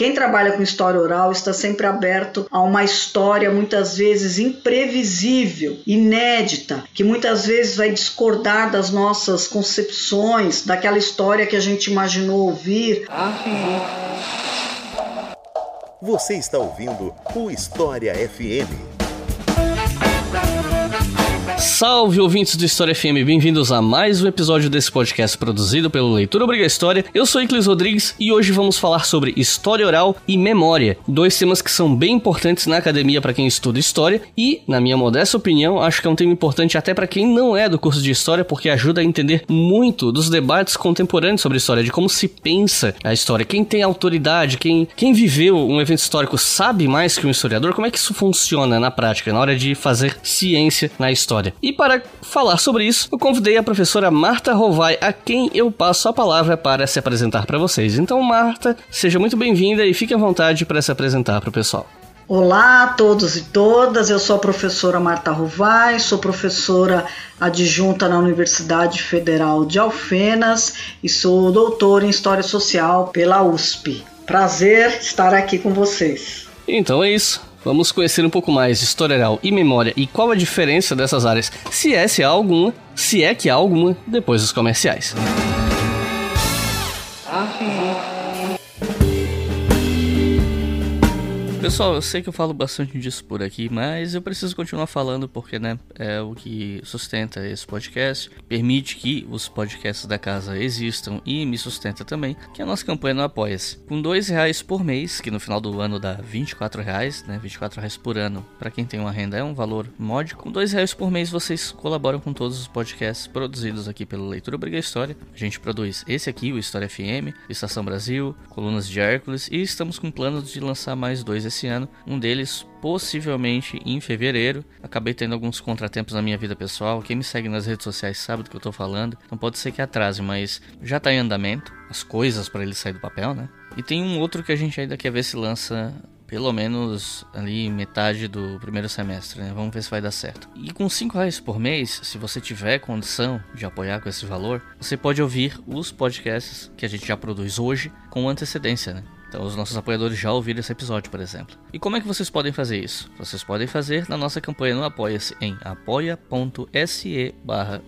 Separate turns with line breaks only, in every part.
Quem trabalha com história oral está sempre aberto a uma história muitas vezes imprevisível, inédita, que muitas vezes vai discordar das nossas concepções, daquela história que a gente imaginou ouvir.
Você está ouvindo o História FM.
Salve ouvintes do História FM, bem-vindos a mais um episódio desse podcast produzido pelo Leitura Obriga História. Eu sou Iclis Rodrigues e hoje vamos falar sobre história oral e memória, dois temas que são bem importantes na academia para quem estuda história e, na minha modesta opinião, acho que é um tema importante até para quem não é do curso de história porque ajuda a entender muito dos debates contemporâneos sobre história, de como se pensa a história, quem tem autoridade, quem, quem viveu um evento histórico sabe mais que um historiador, como é que isso funciona na prática, na hora de fazer ciência na história. E para falar sobre isso, eu convidei a professora Marta Rovai, a quem eu passo a palavra para se apresentar para vocês. Então, Marta, seja muito bem-vinda e fique à vontade para se apresentar para o pessoal.
Olá a todos e todas, eu sou a professora Marta Rovai, sou professora adjunta na Universidade Federal de Alfenas e sou doutora em História Social pela USP. Prazer estar aqui com vocês.
Então é isso. Vamos conhecer um pouco mais de história oral e memória e qual a diferença dessas áreas, se é se há alguma, se é que há alguma, depois dos comerciais. Pessoal, eu sei que eu falo bastante disso por aqui, mas eu preciso continuar falando porque, né, é o que sustenta esse podcast, permite que os podcasts da casa existam e me sustenta também, que a nossa campanha no Apoia-se. Com dois reais por mês, que no final do ano dá 24 reais, né, 24 reais por ano, para quem tem uma renda é um valor módico. Com dois reais por mês vocês colaboram com todos os podcasts produzidos aqui pelo Leitura Obriga História. A gente produz esse aqui, o História FM, Estação Brasil, Colunas de Hércules e estamos com planos de lançar mais dois esse esse ano, um deles possivelmente em fevereiro. Acabei tendo alguns contratempos na minha vida pessoal. Quem me segue nas redes sociais sabe do que eu tô falando. Então pode ser que atrase, mas já tá em andamento as coisas para ele sair do papel, né? E tem um outro que a gente ainda quer ver se lança pelo menos ali metade do primeiro semestre, né? Vamos ver se vai dar certo. E com 5 reais por mês, se você tiver condição de apoiar com esse valor, você pode ouvir os podcasts que a gente já produz hoje com antecedência, né? Então, os nossos apoiadores já ouviram esse episódio, por exemplo. E como é que vocês podem fazer isso? Vocês podem fazer na nossa campanha no Apoia-se em apoia.se barra.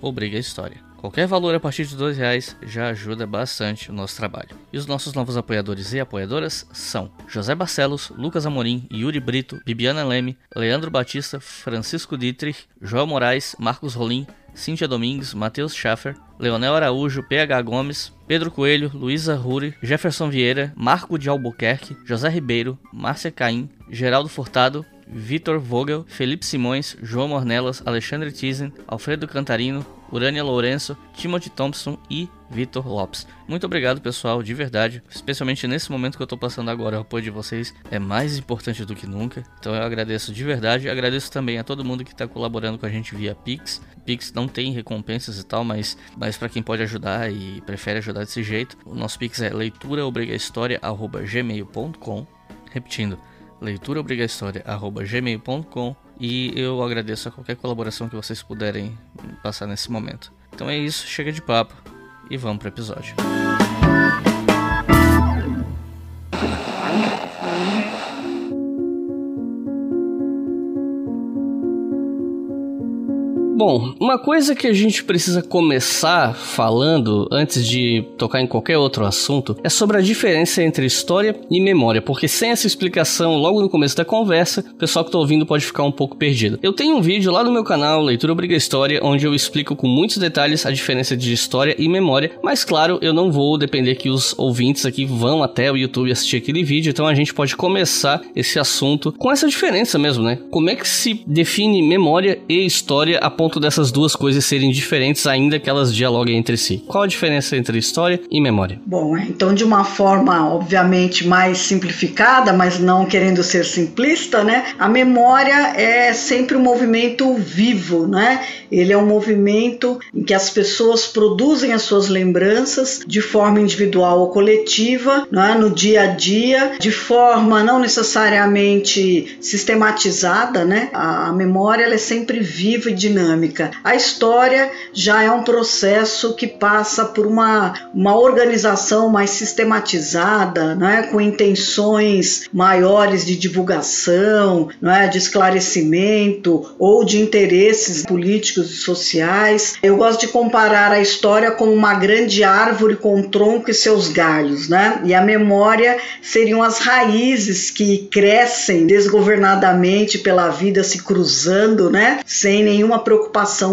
Qualquer valor a partir de dois reais já ajuda bastante o nosso trabalho. E os nossos novos apoiadores e apoiadoras são José Barcelos, Lucas Amorim, Yuri Brito, Bibiana Leme, Leandro Batista, Francisco Dietrich, João Moraes, Marcos Rolim, Cíntia Domingues, Matheus Schaffer, Leonel Araújo, PH Gomes, Pedro Coelho, Luísa Ruri, Jefferson Vieira, Marco de Albuquerque, José Ribeiro, Márcia Caim, Geraldo Furtado, Vitor Vogel, Felipe Simões, João Mornelas, Alexandre Tizen, Alfredo Cantarino, Urânia Lourenço, Timothy Thompson e Vitor Lopes. Muito obrigado, pessoal, de verdade. Especialmente nesse momento que eu tô passando agora, o apoio de vocês é mais importante do que nunca. Então eu agradeço de verdade. Agradeço também a todo mundo que está colaborando com a gente via Pix. Pix não tem recompensas e tal, mas, mas para quem pode ajudar e prefere ajudar desse jeito, o nosso Pix é leituraobrigahistoria.gmail.com Repetindo, leituraobrigahistoria.gmail.com e eu agradeço a qualquer colaboração que vocês puderem passar nesse momento. Então é isso, chega de papo e vamos pro episódio. Bom, uma coisa que a gente precisa começar falando antes de tocar em qualquer outro assunto é sobre a diferença entre história e memória, porque sem essa explicação logo no começo da conversa, o pessoal que está ouvindo pode ficar um pouco perdido. Eu tenho um vídeo lá no meu canal, Leitura Obriga História, onde eu explico com muitos detalhes a diferença de história e memória, mas claro, eu não vou depender que os ouvintes aqui vão até o YouTube assistir aquele vídeo, então a gente pode começar esse assunto com essa diferença mesmo, né? Como é que se define memória e história a ponto ponto dessas duas coisas serem diferentes, ainda que elas dialoguem entre si? Qual a diferença entre história e memória?
Bom, então de uma forma obviamente mais simplificada, mas não querendo ser simplista, né? A memória é sempre um movimento vivo, né? Ele é um movimento em que as pessoas produzem as suas lembranças de forma individual ou coletiva, né? no dia a dia, de forma não necessariamente sistematizada, né? A memória ela é sempre viva e dinâmica dinâmica. A história já é um processo que passa por uma, uma organização mais sistematizada, né, com intenções maiores de divulgação, né, de esclarecimento ou de interesses políticos e sociais. Eu gosto de comparar a história como uma grande árvore com um tronco e seus galhos, né? E a memória seriam as raízes que crescem desgovernadamente pela vida se cruzando, né? Sem nenhuma preocupação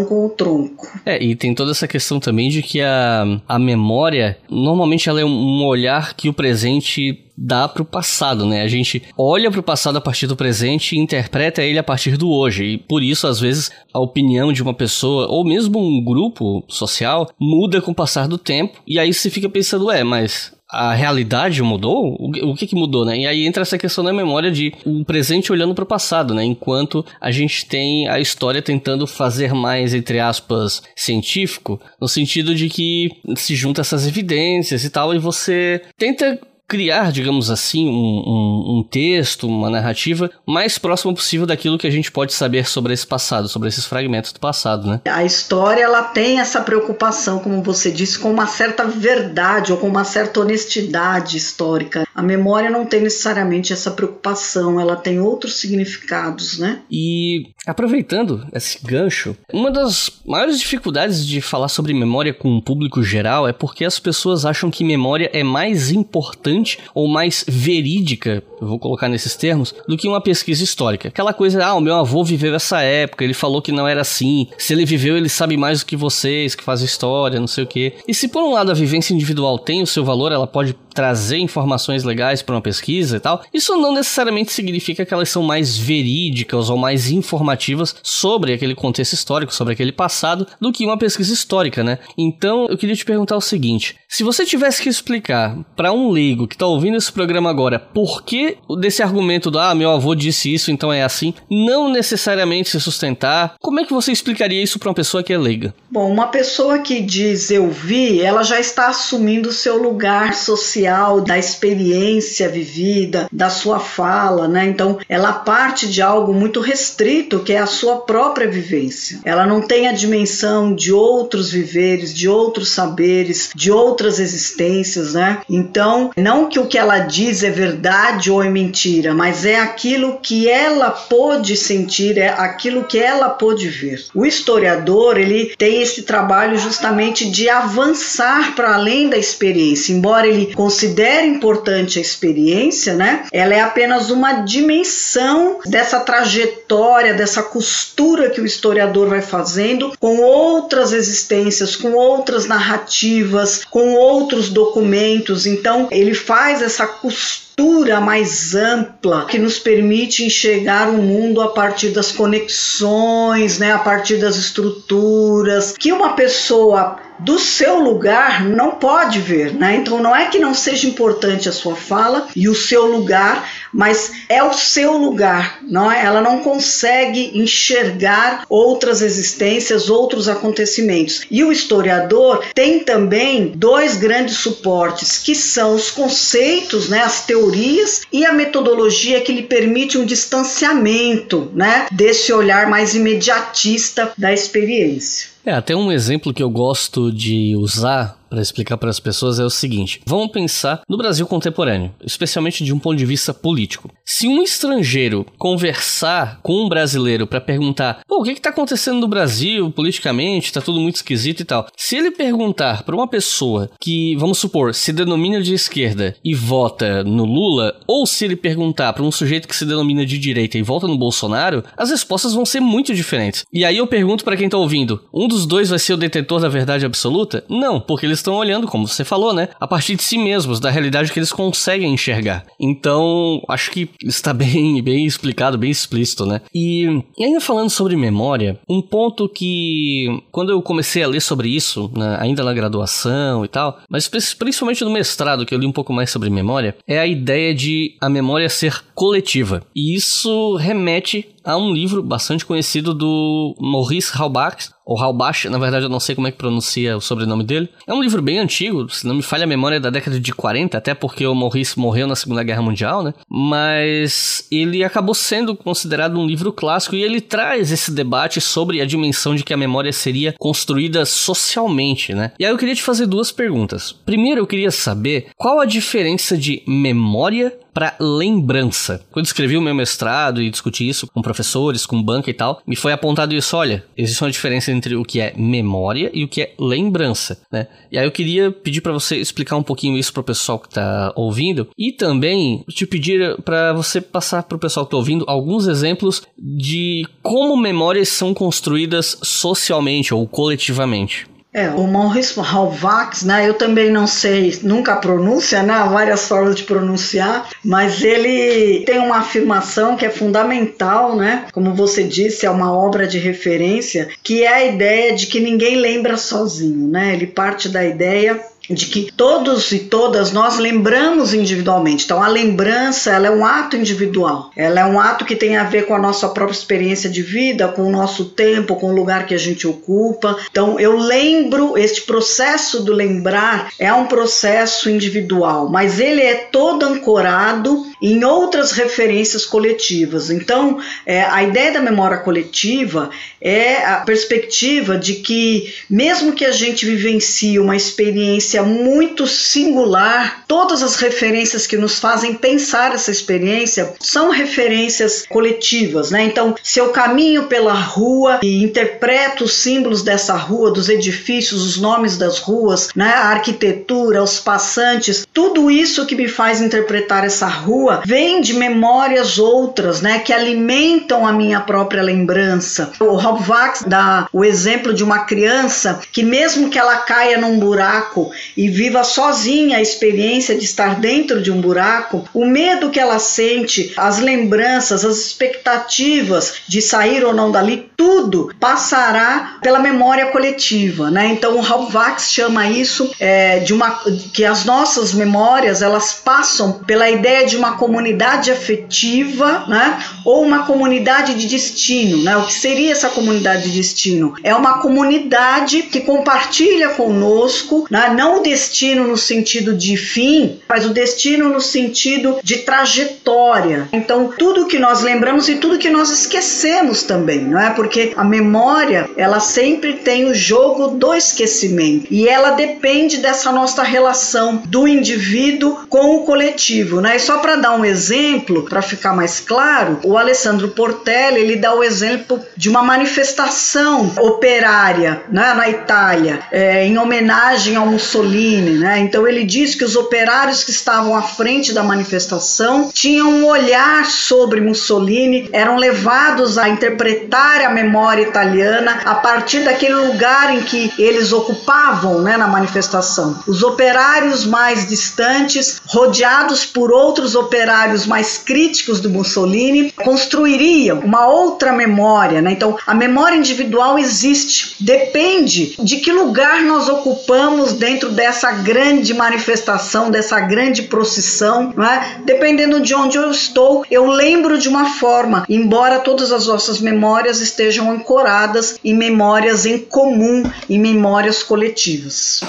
com o tronco.
É, e tem toda essa questão também de que a, a memória, normalmente ela é um olhar que o presente dá para o passado, né? A gente olha para o passado a partir do presente e interpreta ele a partir do hoje. E por isso, às vezes, a opinião de uma pessoa ou mesmo um grupo social muda com o passar do tempo. E aí você fica pensando, é, mas a realidade mudou? O, que, que mudou, né? E aí entra essa questão da memória de o presente olhando para o passado, né? Enquanto a gente tem a história tentando fazer mais, entre aspas, científico, no sentido de que se junta essas evidências e tal, e você tenta criar, digamos assim, um, um, um, texto, uma narrativa mais próximo possível daquilo que a gente pode saber sobre esse passado, sobre esses fragmentos do passado, né?
A história ela tem essa preocupação, como você disse, com uma certa verdade ou com uma certa honestidade histórica. A memória não tem necessariamente essa preocupação, ela tem outros significados, né?
E aproveitando esse gancho, uma das maiores dificuldades de falar sobre memória com o público geral é porque as pessoas acham que memória é mais importante ou mais verídica, vou colocar nesses termos, do que uma pesquisa histórica. Aquela coisa, ah, o meu avô viveu essa época, ele falou que não era assim. Se ele viveu, ele sabe mais do que vocês, que fazem história, não sei o quê. E se por um lado a vivência individual tem o seu valor, ela pode trazer informações legais para uma pesquisa e tal, isso não necessariamente significa que elas são mais verídicas ou mais informativas sobre aquele contexto histórico, sobre aquele passado, do que uma pesquisa histórica, né? Então, eu queria te perguntar o seguinte: se você tivesse que explicar para um leigo que está ouvindo esse programa agora por que desse argumento do ah, meu avô disse isso, então é assim, não necessariamente se sustentar, como é que você explicaria isso para uma pessoa que é leiga?
Bom, uma pessoa que diz eu vi, ela já está assumindo o seu lugar social da experiência vivida, da sua fala, né? Então, ela parte de algo muito restrito, que é a sua própria vivência. Ela não tem a dimensão de outros viveres, de outros saberes, de outras existências, né? Então, não que o que ela diz é verdade ou é mentira, mas é aquilo que ela pôde sentir, é aquilo que ela pôde ver. O historiador, ele tem esse trabalho justamente de avançar para além da experiência, embora ele considera importante a experiência, né? Ela é apenas uma dimensão dessa trajetória, dessa costura que o historiador vai fazendo com outras existências, com outras narrativas, com outros documentos. Então, ele faz essa costura mais ampla que nos permite enxergar o mundo a partir das conexões, né, a partir das estruturas que uma pessoa do seu lugar não pode ver, né? Então não é que não seja importante a sua fala e o seu lugar, mas é o seu lugar, não é? Ela não consegue enxergar outras existências, outros acontecimentos. E o historiador tem também dois grandes suportes, que são os conceitos, né, as teorias e a metodologia que lhe permite um distanciamento, né, desse olhar mais imediatista da experiência.
É, até um exemplo que eu gosto de usar para explicar para as pessoas é o seguinte: vamos pensar no Brasil contemporâneo, especialmente de um ponto de vista político. Se um estrangeiro conversar com um brasileiro para perguntar, o que está acontecendo no Brasil politicamente, está tudo muito esquisito e tal. Se ele perguntar para uma pessoa que, vamos supor, se denomina de esquerda e vota no Lula, ou se ele perguntar para um sujeito que se denomina de direita e vota no Bolsonaro, as respostas vão ser muito diferentes. E aí eu pergunto para quem está ouvindo: um dos dois vai ser o detentor da verdade absoluta? Não, porque eles estão olhando, como você falou, né? A partir de si mesmos, da realidade que eles conseguem enxergar. Então, acho que está bem, bem explicado, bem explícito, né? E, e ainda falando sobre memória, um ponto que, quando eu comecei a ler sobre isso, né, ainda na graduação e tal, mas principalmente no mestrado, que eu li um pouco mais sobre memória, é a ideia de a memória ser coletiva. E isso remete a um livro bastante conhecido do Maurice Halbach, ou Halbach, na verdade eu não sei como é que pronuncia o sobrenome dele. É um livro bem antigo, se não me falha a memória, é da década de 40, até porque o Maurice morreu na Segunda Guerra Mundial, né? Mas ele acabou sendo considerado um livro clássico e ele traz esse debate sobre a dimensão de que a memória seria construída socialmente, né? E aí eu queria te fazer duas perguntas. Primeiro, eu queria saber qual a diferença de memória para lembrança. Quando escrevi o meu mestrado e discuti isso com professores, com banca e tal, me foi apontado isso, olha, existe uma diferença entre o que é memória e o que é lembrança, né? E aí eu queria pedir para você explicar um pouquinho isso pro pessoal que tá ouvindo e também te pedir para você passar pro pessoal que tá ouvindo alguns exemplos de como memórias são construídas socialmente ou coletivamente.
É, o Maurice Halvax, né? Eu também não sei, nunca a pronúncia, né? Há várias formas de pronunciar, mas ele tem uma afirmação que é fundamental, né? Como você disse, é uma obra de referência, que é a ideia de que ninguém lembra sozinho, né? Ele parte da ideia de que todos e todas nós lembramos individualmente. Então a lembrança, ela é um ato individual. Ela é um ato que tem a ver com a nossa própria experiência de vida, com o nosso tempo, com o lugar que a gente ocupa. Então eu lembro, este processo do lembrar é um processo individual, mas ele é todo ancorado em outras referências coletivas. Então, é, a ideia da memória coletiva é a perspectiva de que, mesmo que a gente vivencie uma experiência muito singular, todas as referências que nos fazem pensar essa experiência são referências coletivas. Né? Então, se eu caminho pela rua e interpreto os símbolos dessa rua, dos edifícios, os nomes das ruas, né? a arquitetura, os passantes, tudo isso que me faz interpretar essa rua rua vem de memórias outras, né, que alimentam a minha própria lembrança. O Rob Vax dá o exemplo de uma criança que mesmo que ela caia num buraco e viva sozinha a experiência de estar dentro de um buraco, o medo que ela sente, as lembranças, as expectativas de sair ou não dali, tudo passará pela memória coletiva, né? Então o Rob Vax chama isso é, de uma que as nossas memórias elas passam pela ideia de uma comunidade afetiva, né? Ou uma comunidade de destino, né? O que seria essa comunidade de destino? É uma comunidade que compartilha conosco, né? não o destino no sentido de fim, mas o destino no sentido de trajetória. Então, tudo que nós lembramos e tudo que nós esquecemos também, não é? Porque a memória, ela sempre tem o jogo do esquecimento e ela depende dessa nossa relação do indivíduo com o coletivo, né? E só para dar um exemplo, para ficar mais claro, o Alessandro Portelli ele dá o exemplo de uma manifestação operária né, na Itália, é, em homenagem ao Mussolini. Né? Então ele diz que os operários que estavam à frente da manifestação tinham um olhar sobre Mussolini, eram levados a interpretar a memória italiana a partir daquele lugar em que eles ocupavam né, na manifestação. Os operários mais distantes, rodeados por outros operários mais críticos do Mussolini construiriam uma outra memória. Né? Então, a memória individual existe, depende de que lugar nós ocupamos dentro dessa grande manifestação, dessa grande procissão. Né? Dependendo de onde eu estou, eu lembro de uma forma, embora todas as nossas memórias estejam ancoradas em memórias em comum, em memórias coletivas.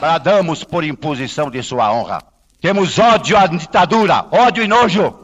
Bradamos por imposição de sua honra. Temos ódio à ditadura, ódio e nojo.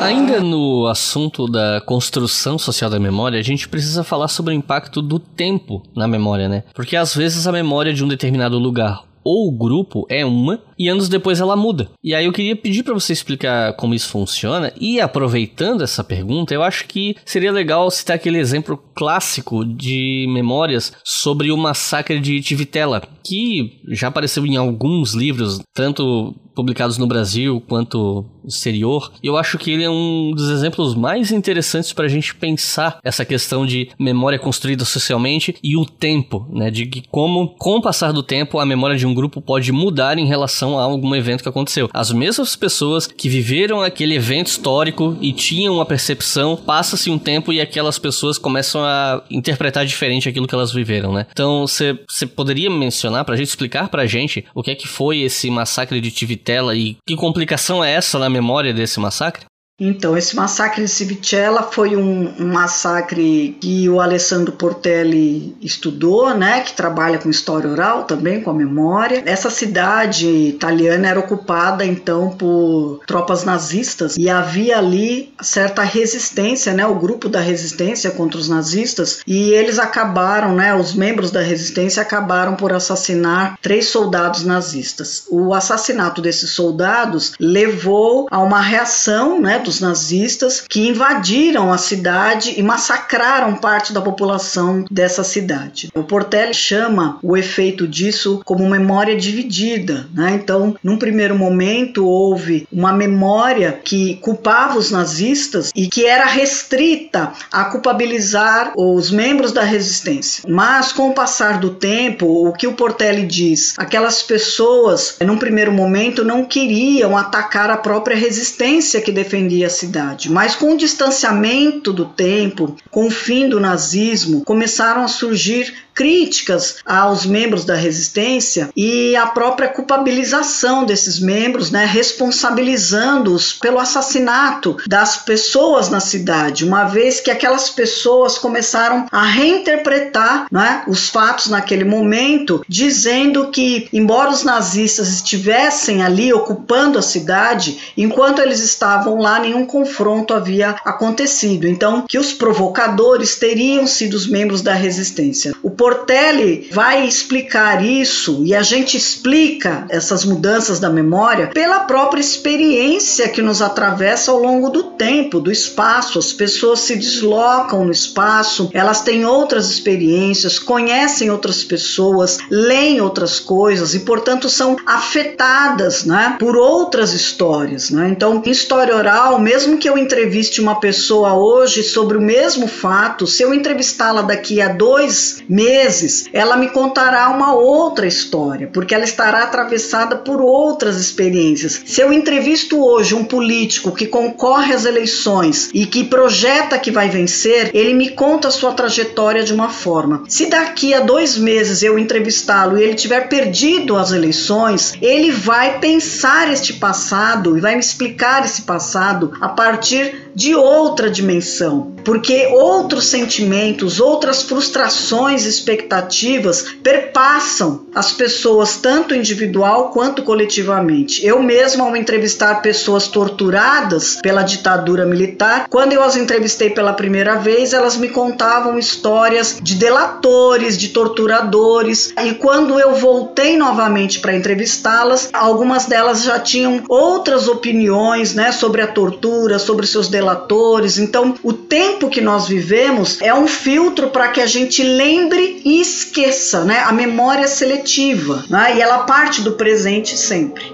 Ainda no assunto da construção social da memória, a gente precisa falar sobre o impacto do tempo na memória, né? Porque às vezes a memória de um determinado lugar ou grupo é uma e anos depois ela muda. E aí eu queria pedir para você explicar como isso funciona e aproveitando essa pergunta, eu acho que seria legal citar aquele exemplo clássico de memórias sobre o massacre de Tivitela, que já apareceu em alguns livros, tanto publicados no Brasil quanto exterior. E eu acho que ele é um dos exemplos mais interessantes para a gente pensar essa questão de memória construída socialmente e o tempo, né? De como, com o passar do tempo, a memória de um grupo pode mudar em relação a algum evento que aconteceu. As mesmas pessoas que viveram aquele evento histórico e tinham uma percepção, passa-se um tempo e aquelas pessoas começam a interpretar diferente aquilo que elas viveram, né? Então, você poderia mencionar pra gente, explicar pra gente o que é que foi esse massacre de Tivitela e que complicação é essa na memória desse massacre?
Então, esse massacre de Civicella foi um, um, massacre que o Alessandro Portelli estudou, né, que trabalha com história oral também, com a memória. Essa cidade italiana era ocupada então por tropas nazistas e havia ali certa resistência, né, o grupo da resistência contra os nazistas e eles acabaram, né, os membros da resistência acabaram por assassinar três soldados nazistas. O assassinato desses soldados levou a uma reação, né, nazistas que invadiram a cidade e massacraram parte da população dessa cidade. O Portelli chama o efeito disso como memória dividida, né? Então, num primeiro momento houve uma memória que culpava os nazistas e que era restrita a culpabilizar os membros da resistência. Mas com o passar do tempo, o que o Portelli diz, aquelas pessoas, num primeiro momento, não queriam atacar a própria resistência que defendia a cidade, mas com o distanciamento do tempo, com o fim do nazismo, começaram a surgir críticas aos membros da resistência e a própria culpabilização desses membros, né, responsabilizando-os pelo assassinato das pessoas na cidade, uma vez que aquelas pessoas começaram a reinterpretar né, os fatos naquele momento, dizendo que, embora os nazistas estivessem ali ocupando a cidade, enquanto eles estavam lá, nenhum confronto havia acontecido. Então, que os provocadores teriam sido os membros da resistência. O Portelli vai explicar isso e a gente explica essas mudanças da memória pela própria experiência que nos atravessa ao longo do tempo, do espaço. As pessoas se deslocam no espaço, elas têm outras experiências, conhecem outras pessoas, leem outras coisas e, portanto, são afetadas né, por outras histórias. Né? Então, em história oral, mesmo que eu entreviste uma pessoa hoje sobre o mesmo fato, se eu entrevistá-la daqui a dois meses, meses, ela me contará uma outra história, porque ela estará atravessada por outras experiências. Se eu entrevisto hoje um político que concorre às eleições e que projeta que vai vencer, ele me conta a sua trajetória de uma forma. Se daqui a dois meses eu entrevistá-lo e ele tiver perdido as eleições, ele vai pensar este passado e vai me explicar esse passado a partir de outra dimensão, porque outros sentimentos, outras frustrações, expectativas perpassam as pessoas tanto individual quanto coletivamente. Eu mesma ao entrevistar pessoas torturadas pela ditadura militar, quando eu as entrevistei pela primeira vez, elas me contavam histórias de delatores, de torturadores, e quando eu voltei novamente para entrevistá-las, algumas delas já tinham outras opiniões, né, sobre a tortura, sobre seus delatores. Então, o tempo que nós vivemos é um filtro para que a gente lembre e esqueça, né? A memória seletiva, né? E ela parte do presente sempre.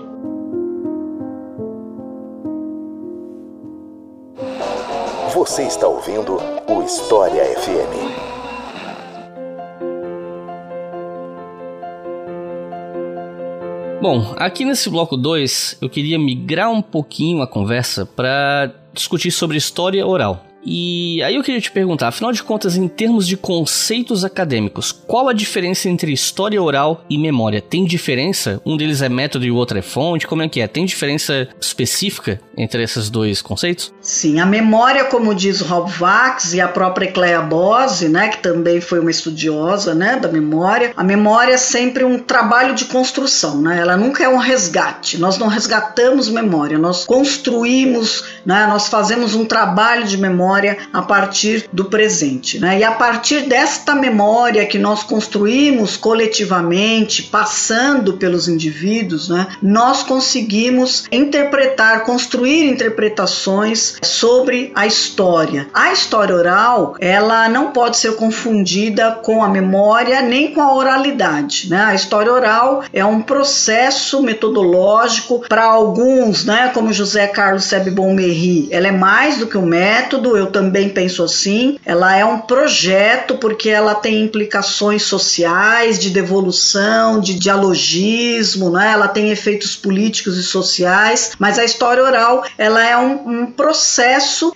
Você está ouvindo o História FM.
Bom, aqui nesse bloco 2 eu queria migrar um pouquinho a conversa para discutir sobre história oral. E aí eu queria te perguntar, afinal de contas, em termos de conceitos acadêmicos, qual a diferença entre história oral e memória? Tem diferença? Um deles é método e o outro é fonte? Como é que é? Tem diferença específica entre esses dois conceitos?
Sim, a memória, como diz Rob Vax e a própria Clea Bose, né, que também foi uma estudiosa, né, da memória, a memória é sempre um trabalho de construção, né? Ela nunca é um resgate. Nós não resgatamos memória, nós construímos, né, nós fazemos um trabalho de memória a partir do presente. Né? E a partir desta memória que nós construímos coletivamente, passando pelos indivíduos, né, nós conseguimos interpretar, construir interpretações sobre a história. A história oral, ela não pode ser confundida com a memória nem com a oralidade. Né? A história oral é um processo metodológico para alguns, né, como José Carlos Sebe Bonmerri, ela é mais do que um método, eu também penso assim. Ela é um projeto porque ela tem implicações sociais, de devolução, de dialogismo, né? ela tem efeitos políticos e sociais, mas a história oral ela é um, um processo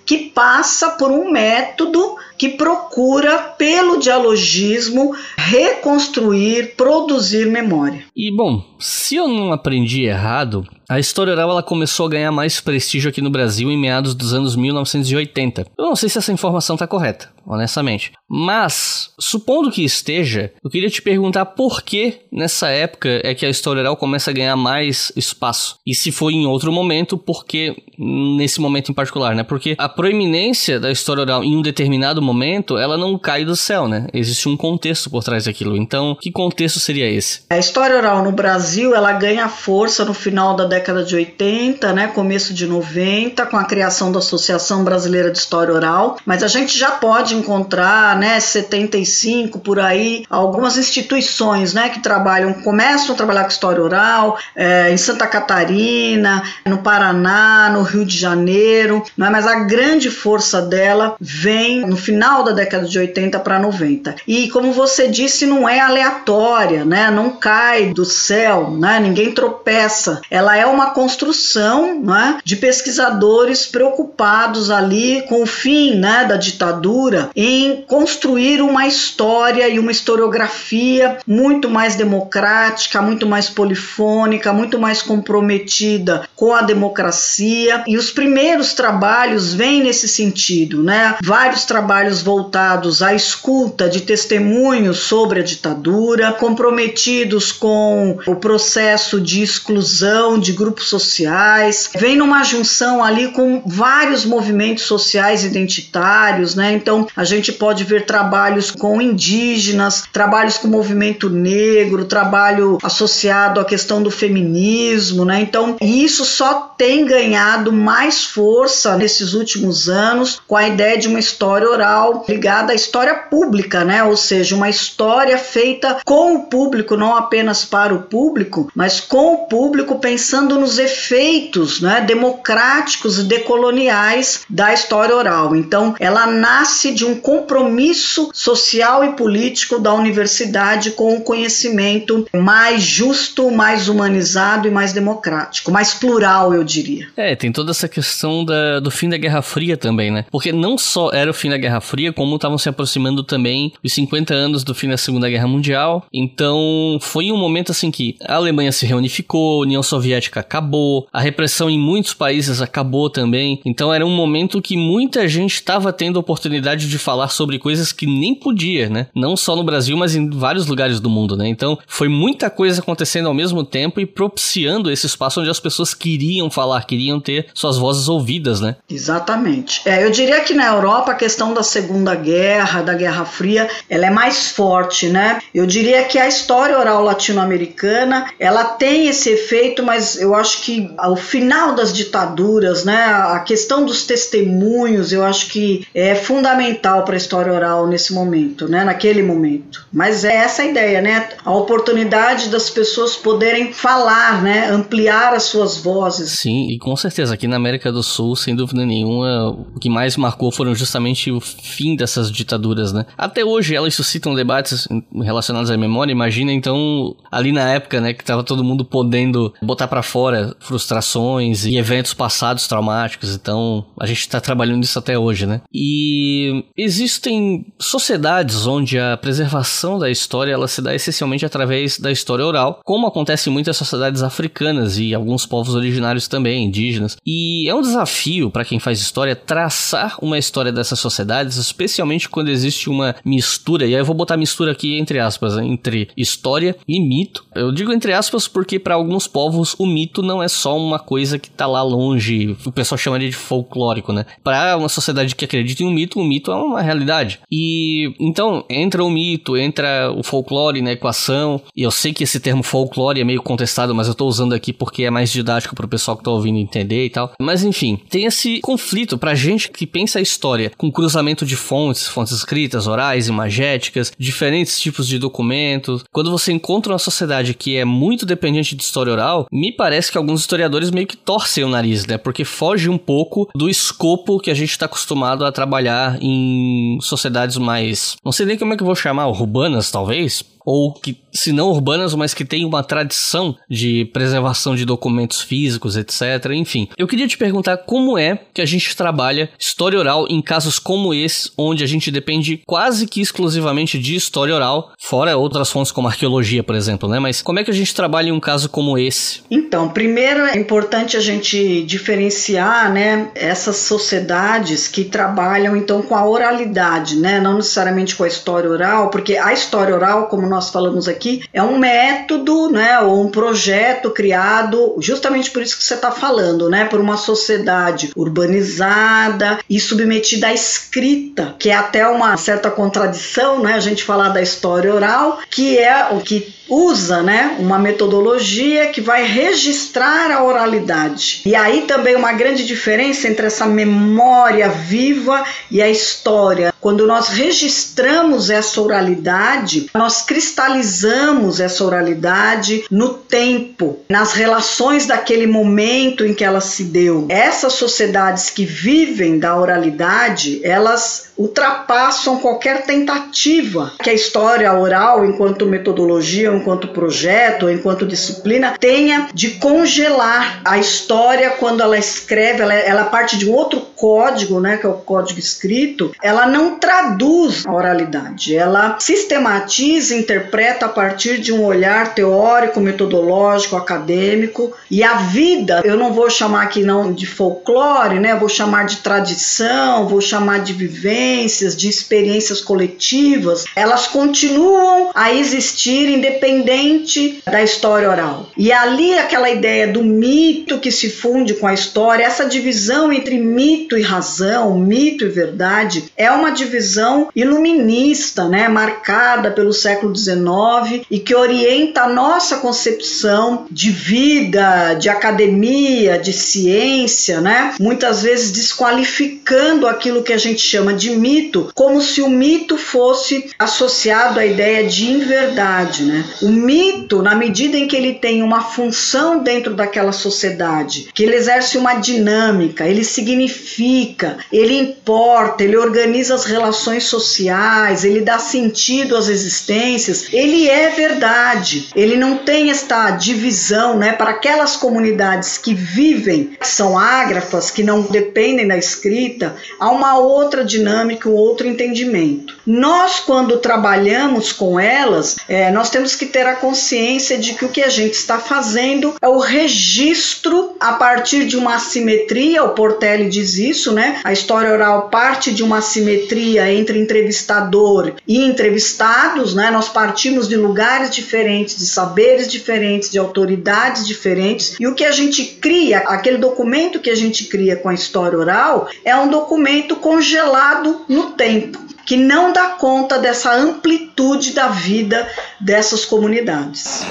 que passa por um método que procura, pelo dialogismo, reconstruir, produzir memória.
E bom, se eu não aprendi errado, a história oral ela começou a ganhar mais prestígio aqui no Brasil em meados dos anos 1980. Eu não sei se essa informação está correta, honestamente. Mas, supondo que esteja, eu queria te perguntar por que nessa época é que a história oral começa a ganhar mais espaço. E se foi em outro momento, por que nesse momento em particular, né? Porque a proeminência da história oral em um determinado momento, ela não cai do céu, né? Existe um contexto por trás daquilo. Então, que contexto seria esse?
A história oral no Brasil, ela ganha força no final da década de 80, né, começo de 90, com a criação da Associação Brasileira de História Oral, mas a gente já pode encontrar, né, 75 por aí, algumas instituições, né, que trabalham, começam a trabalhar com história oral, é, em Santa Catarina, no Paraná, no Rio de Janeiro, né, mas a grande força dela vem no final da década de 80 para 90. E como você disse, não é aleatória, né, não cai do céu, né, ninguém tropeça. Ela é uma construção né, de pesquisadores preocupados ali com o fim né, da ditadura em construir uma história e uma historiografia muito mais democrática, muito mais polifônica, muito mais comprometida com a democracia. E os primeiros trabalhos vêm nesse sentido, né? Vários trabalhos voltados à escuta de testemunhos sobre a ditadura, comprometidos com o processo de exclusão de grupos sociais, vem numa junção ali com vários movimentos sociais identitários, né? Então a gente pode ver trabalhos com indígenas, trabalhos com movimento negro, trabalho associado à questão do feminismo, né? Então isso só tem ganhado mais força nesses últimos anos com a ideia de uma história oral ligada à história pública, né? Ou seja, uma história feita com o público, não apenas para o público, mas com o público pensando pensando nos efeitos né, democráticos e decoloniais da história oral. Então, ela nasce de um compromisso social e político da universidade com o conhecimento mais justo, mais humanizado e mais democrático, mais plural, eu diria.
É, tem toda essa questão da, do fim da Guerra Fria também, né? Porque não só era o fim da Guerra Fria, como estavam se aproximando também os 50 anos do fim da Segunda Guerra Mundial. Então, foi um momento assim que a Alemanha se reunificou, a União Soviética acabou, a repressão em muitos países acabou também. Então era um momento que muita gente estava tendo a oportunidade de falar sobre coisas que nem podia, né? Não só no Brasil, mas em vários lugares do mundo, né? Então foi muita coisa acontecendo ao mesmo tempo e propiciando esse espaço onde as pessoas queriam falar, queriam ter suas vozes ouvidas, né?
Exatamente. É, eu diria que na Europa a questão da Segunda Guerra, da Guerra Fria, ela é mais forte, né? Eu diria que a história oral latino-americana, ela tem esse efeito, mas eu acho que ao final das ditaduras, né, a questão dos testemunhos, eu acho que é fundamental para a história oral nesse momento, né, naquele momento. Mas é essa a ideia, né, a oportunidade das pessoas poderem falar, né, ampliar as suas vozes.
Sim, e com certeza aqui na América do Sul, sem dúvida nenhuma, o que mais marcou foram justamente o fim dessas ditaduras, né? Até hoje elas suscitam debates relacionados à memória. Imagina então ali na época, né, que tava todo mundo podendo botar para fora frustrações e eventos passados traumáticos. Então, a gente está trabalhando nisso até hoje, né? E existem sociedades onde a preservação da história ela se dá essencialmente através da história oral, como acontece em muitas sociedades africanas e alguns povos originários também, indígenas. E é um desafio para quem faz história traçar uma história dessas sociedades, especialmente quando existe uma mistura, e aí eu vou botar mistura aqui entre aspas, entre história e mito. Eu digo entre aspas porque para alguns povos o mito não é só uma coisa que tá lá longe, o pessoal chamaria de folclórico, né? Para uma sociedade que acredita em um mito, o mito é uma realidade. E então entra o mito, entra o folclore na equação. E eu sei que esse termo folclore é meio contestado, mas eu tô usando aqui porque é mais didático para o pessoal que tá ouvindo entender e tal. Mas enfim, tem esse conflito pra gente que pensa a história com cruzamento de fontes, fontes escritas, orais, imagéticas, diferentes tipos de documentos. Quando você encontra uma sociedade que é muito dependente de história oral, me parece que alguns historiadores meio que torcem o nariz, né? Porque foge um pouco do escopo que a gente está acostumado a trabalhar em sociedades mais. Não sei nem como é que eu vou chamar, urbanas, talvez ou que, se não urbanas, mas que têm uma tradição de preservação de documentos físicos, etc. Enfim, eu queria te perguntar como é que a gente trabalha história oral em casos como esse, onde a gente depende quase que exclusivamente de história oral, fora outras fontes como arqueologia, por exemplo, né? Mas como é que a gente trabalha em um caso como esse?
Então, primeiro é importante a gente diferenciar, né, essas sociedades que trabalham então com a oralidade, né, não necessariamente com a história oral, porque a história oral, como nós falamos aqui, é um método, né, ou um projeto criado justamente por isso que você está falando, né, por uma sociedade urbanizada e submetida à escrita, que é até uma certa contradição, né, a gente falar da história oral, que é o que usa né, uma metodologia que vai registrar a oralidade. E aí também uma grande diferença entre essa memória viva e a história. Quando nós registramos essa oralidade, nós cristalizamos essa oralidade no tempo, nas relações daquele momento em que ela se deu. Essas sociedades que vivem da oralidade, elas ultrapassam qualquer tentativa que a história oral, enquanto metodologia, enquanto projeto, enquanto disciplina, tenha de congelar a história quando ela escreve, ela, ela parte de um outro código, né, que é o código escrito, ela não traduz a oralidade, ela sistematiza, interpreta a partir de um olhar teórico, metodológico, acadêmico, e a vida, eu não vou chamar aqui não de folclore, né, vou chamar de tradição, vou chamar de vivência, vivências, de experiências coletivas, elas continuam a existir independente da história oral. E ali aquela ideia do mito que se funde com a história, essa divisão entre mito e razão, mito e verdade, é uma divisão iluminista, né, marcada pelo século XIX e que orienta a nossa concepção de vida, de academia, de ciência, né? Muitas vezes desqualificando aquilo que a gente chama de mito como se o mito fosse associado à ideia de inverdade. Né? O mito, na medida em que ele tem uma função dentro daquela sociedade, que ele exerce uma dinâmica, ele significa, ele importa, ele organiza as relações sociais, ele dá sentido às existências, ele é verdade. Ele não tem esta divisão né, para aquelas comunidades que vivem, que são ágrafas, que não dependem da escrita, há uma outra dinâmica dinâmica, um outro entendimento. Nós, quando trabalhamos com elas, é, nós temos que ter a consciência de que o que a gente está fazendo é o registro a partir de uma assimetria, o Portelli diz isso, né? A história oral parte de uma assimetria entre entrevistador e entrevistados, né? Nós partimos de lugares diferentes, de saberes diferentes, de autoridades diferentes, e o que a gente cria, aquele documento que a gente cria com a história oral, é um documento congelado no tempo, que não dá conta dessa amplitude da vida dessas comunidades.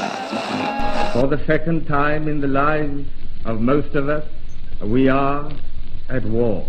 For the second time in the lives of most of us, we are
at war.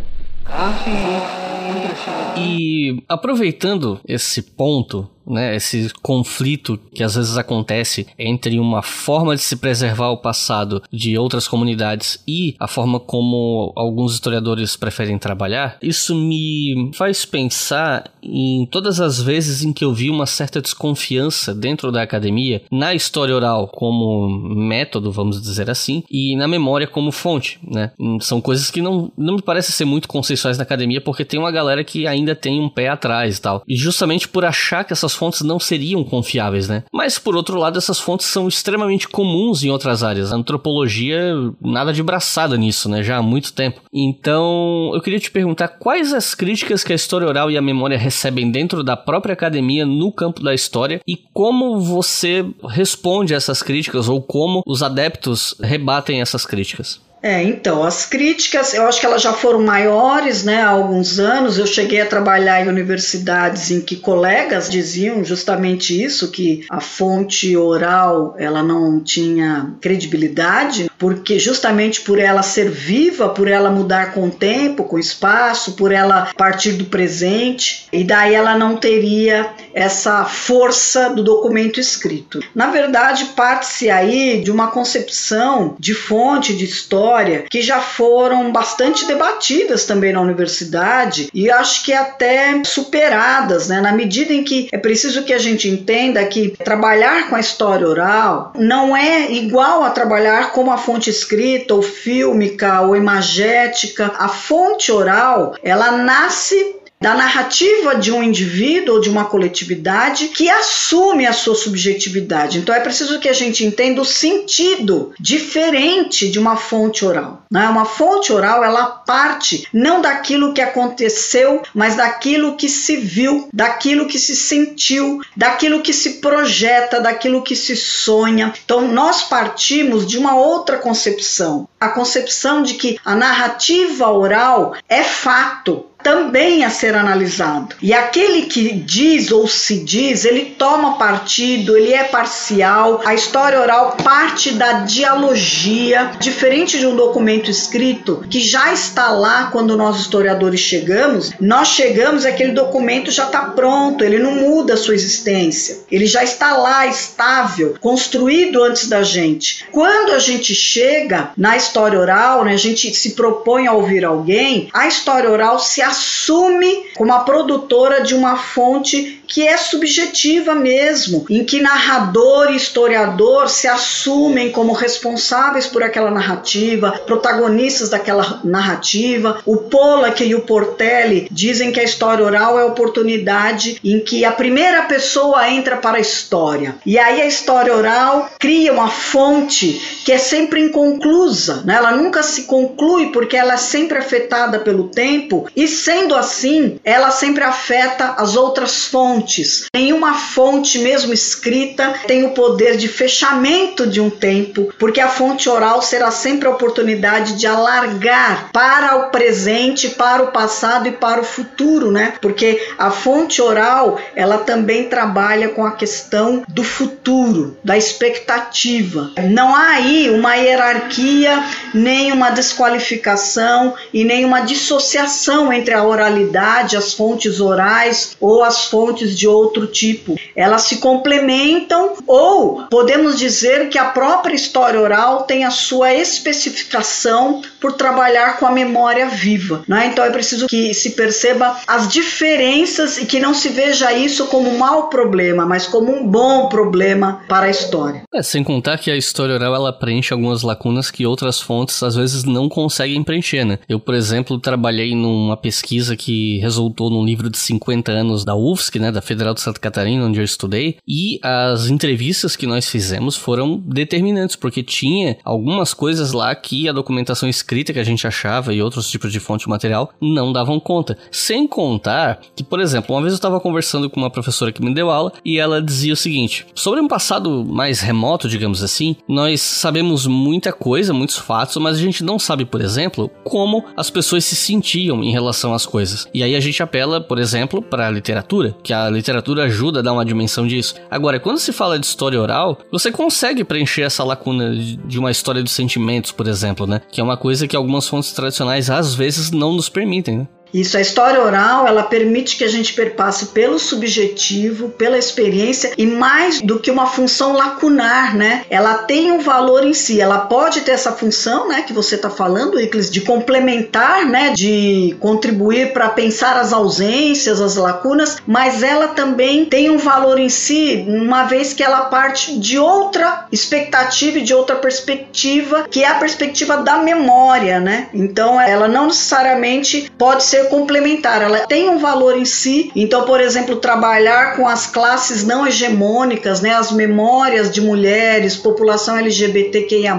E aproveitando esse ponto né, esse conflito que às vezes acontece entre uma forma de se preservar o passado de outras comunidades e a forma como alguns historiadores preferem trabalhar, isso me faz pensar em todas as vezes em que eu vi uma certa desconfiança dentro da academia na história oral como método, vamos dizer assim, e na memória como fonte, né? São coisas que não, não me parecem ser muito consensuais na academia porque tem uma galera que ainda tem um pé atrás e tal. E justamente por achar que essas fontes não seriam confiáveis, né? Mas por outro lado, essas fontes são extremamente comuns em outras áreas. A antropologia, nada de braçada nisso, né? Já há muito tempo. Então, eu queria te perguntar quais as críticas que a história oral e a memória recebem dentro da própria academia no campo da história e como você responde a essas críticas ou como os adeptos rebatem essas críticas.
É, então, as críticas, eu acho que elas já foram maiores, né, há alguns anos. Eu cheguei a trabalhar em universidades em que colegas diziam justamente isso, que a fonte oral, ela não tinha credibilidade, porque justamente por ela ser viva, por ela mudar com o tempo, com o espaço, por ela partir do presente, e daí ela não teria essa força do documento escrito. Na verdade, parte-se aí de uma concepção de fonte, de história, história que já foram bastante debatidas também na universidade e acho que até superadas, né? Na medida em que é preciso que a gente entenda que trabalhar com a história oral não é igual a trabalhar com a fonte escrita ou fílmica ou imagética. A fonte oral, ela nasce da narrativa de um indivíduo ou de uma coletividade que assume a sua subjetividade. Então é preciso que a gente entenda o sentido diferente de uma fonte oral. Né? Uma fonte oral ela parte não daquilo que aconteceu, mas daquilo que se viu, daquilo que se sentiu, daquilo que se projeta, daquilo que se sonha. Então nós partimos de uma outra concepção, a concepção de que a narrativa oral é fato, também a ser analisado. E aquele que diz ou se diz, ele toma partido, ele é parcial. A história oral parte da dialogia, diferente de um documento escrito que já está lá quando nós historiadores chegamos. Nós chegamos, aquele documento já está pronto, ele não muda a sua existência. Ele já está lá, estável, construído antes da gente. Quando a gente chega na história oral, né, a gente se propõe a ouvir alguém, a história oral se assume como a produtora de uma fonte que é subjetiva mesmo, em que narrador e historiador se assumem como responsáveis por aquela narrativa, protagonistas daquela narrativa. O Pollack e o Portelli dizem que a história oral é a oportunidade em que a primeira pessoa entra para a história. E aí a história oral cria uma fonte que é sempre inconclusa, né? ela nunca se conclui porque ela é sempre afetada pelo tempo e sendo assim, ela sempre afeta as outras fontes fontes. Nenhuma fonte, mesmo escrita, tem o poder de fechamento de um tempo, porque a fonte oral será sempre a oportunidade de alargar para o presente, para o passado e para o futuro, né? Porque a fonte oral, ela também trabalha com a questão do futuro, da expectativa. Não há aí uma hierarquia, nem uma desqualificação e nem uma dissociação entre a oralidade, as fontes orais ou as fontes de outro tipo. Elas se complementam ou podemos dizer que a própria história oral tem a sua especificação por trabalhar com a memória viva. Né? Então é preciso que se perceba as diferenças e que não se veja isso como um mau problema, mas como um bom problema para a história.
É, sem contar que a história oral ela preenche algumas lacunas que outras fontes às vezes não conseguem preencher, né? Eu, por exemplo, trabalhei numa pesquisa que resultou num livro de 50 anos da UFSC, né, da Federal de Santa Catarina, onde eu estudei, e as entrevistas que nós fizemos foram determinantes, porque tinha algumas coisas lá que a documentação escrita que a gente achava e outros tipos de fonte material não davam conta. Sem contar que, por exemplo, uma vez eu estava conversando com uma professora que me deu aula e ela dizia o seguinte: sobre um passado mais remoto, digamos assim, nós sabemos muita coisa, muitos fatos, mas a gente não sabe, por exemplo, como as pessoas se sentiam em relação às coisas. E aí a gente apela, por exemplo, para a literatura, que a literatura ajuda a dar uma dimensão disso. Agora, quando se fala de história oral, você consegue preencher essa lacuna de uma história dos sentimentos, por exemplo, né? Que é uma coisa que algumas fontes tradicionais às vezes não nos permitem, né?
Isso, a história oral, ela permite que a gente perpasse pelo subjetivo, pela experiência e mais do que uma função lacunar, né? Ela tem um valor em si, ela pode ter essa função, né, que você está falando, Iclis, de complementar, né, de contribuir para pensar as ausências, as lacunas, mas ela também tem um valor em si, uma vez que ela parte de outra expectativa e de outra perspectiva, que é a perspectiva da memória, né? Então, ela não necessariamente pode ser ser complementar, ela tem um valor em si. Então, por exemplo, trabalhar com as classes não hegemônicas, né, as memórias de mulheres, população LGBTQIA+,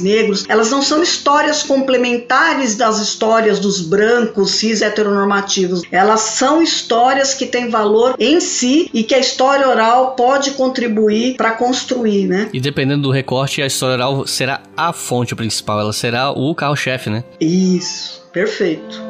negros, elas não são histórias complementares das histórias dos brancos cis heteronormativos. Elas são histórias que têm valor em si e que a história oral pode contribuir para construir, né?
E dependendo do recorte, a história oral será a fonte principal, ela será o carro-chefe, né?
Isso, perfeito.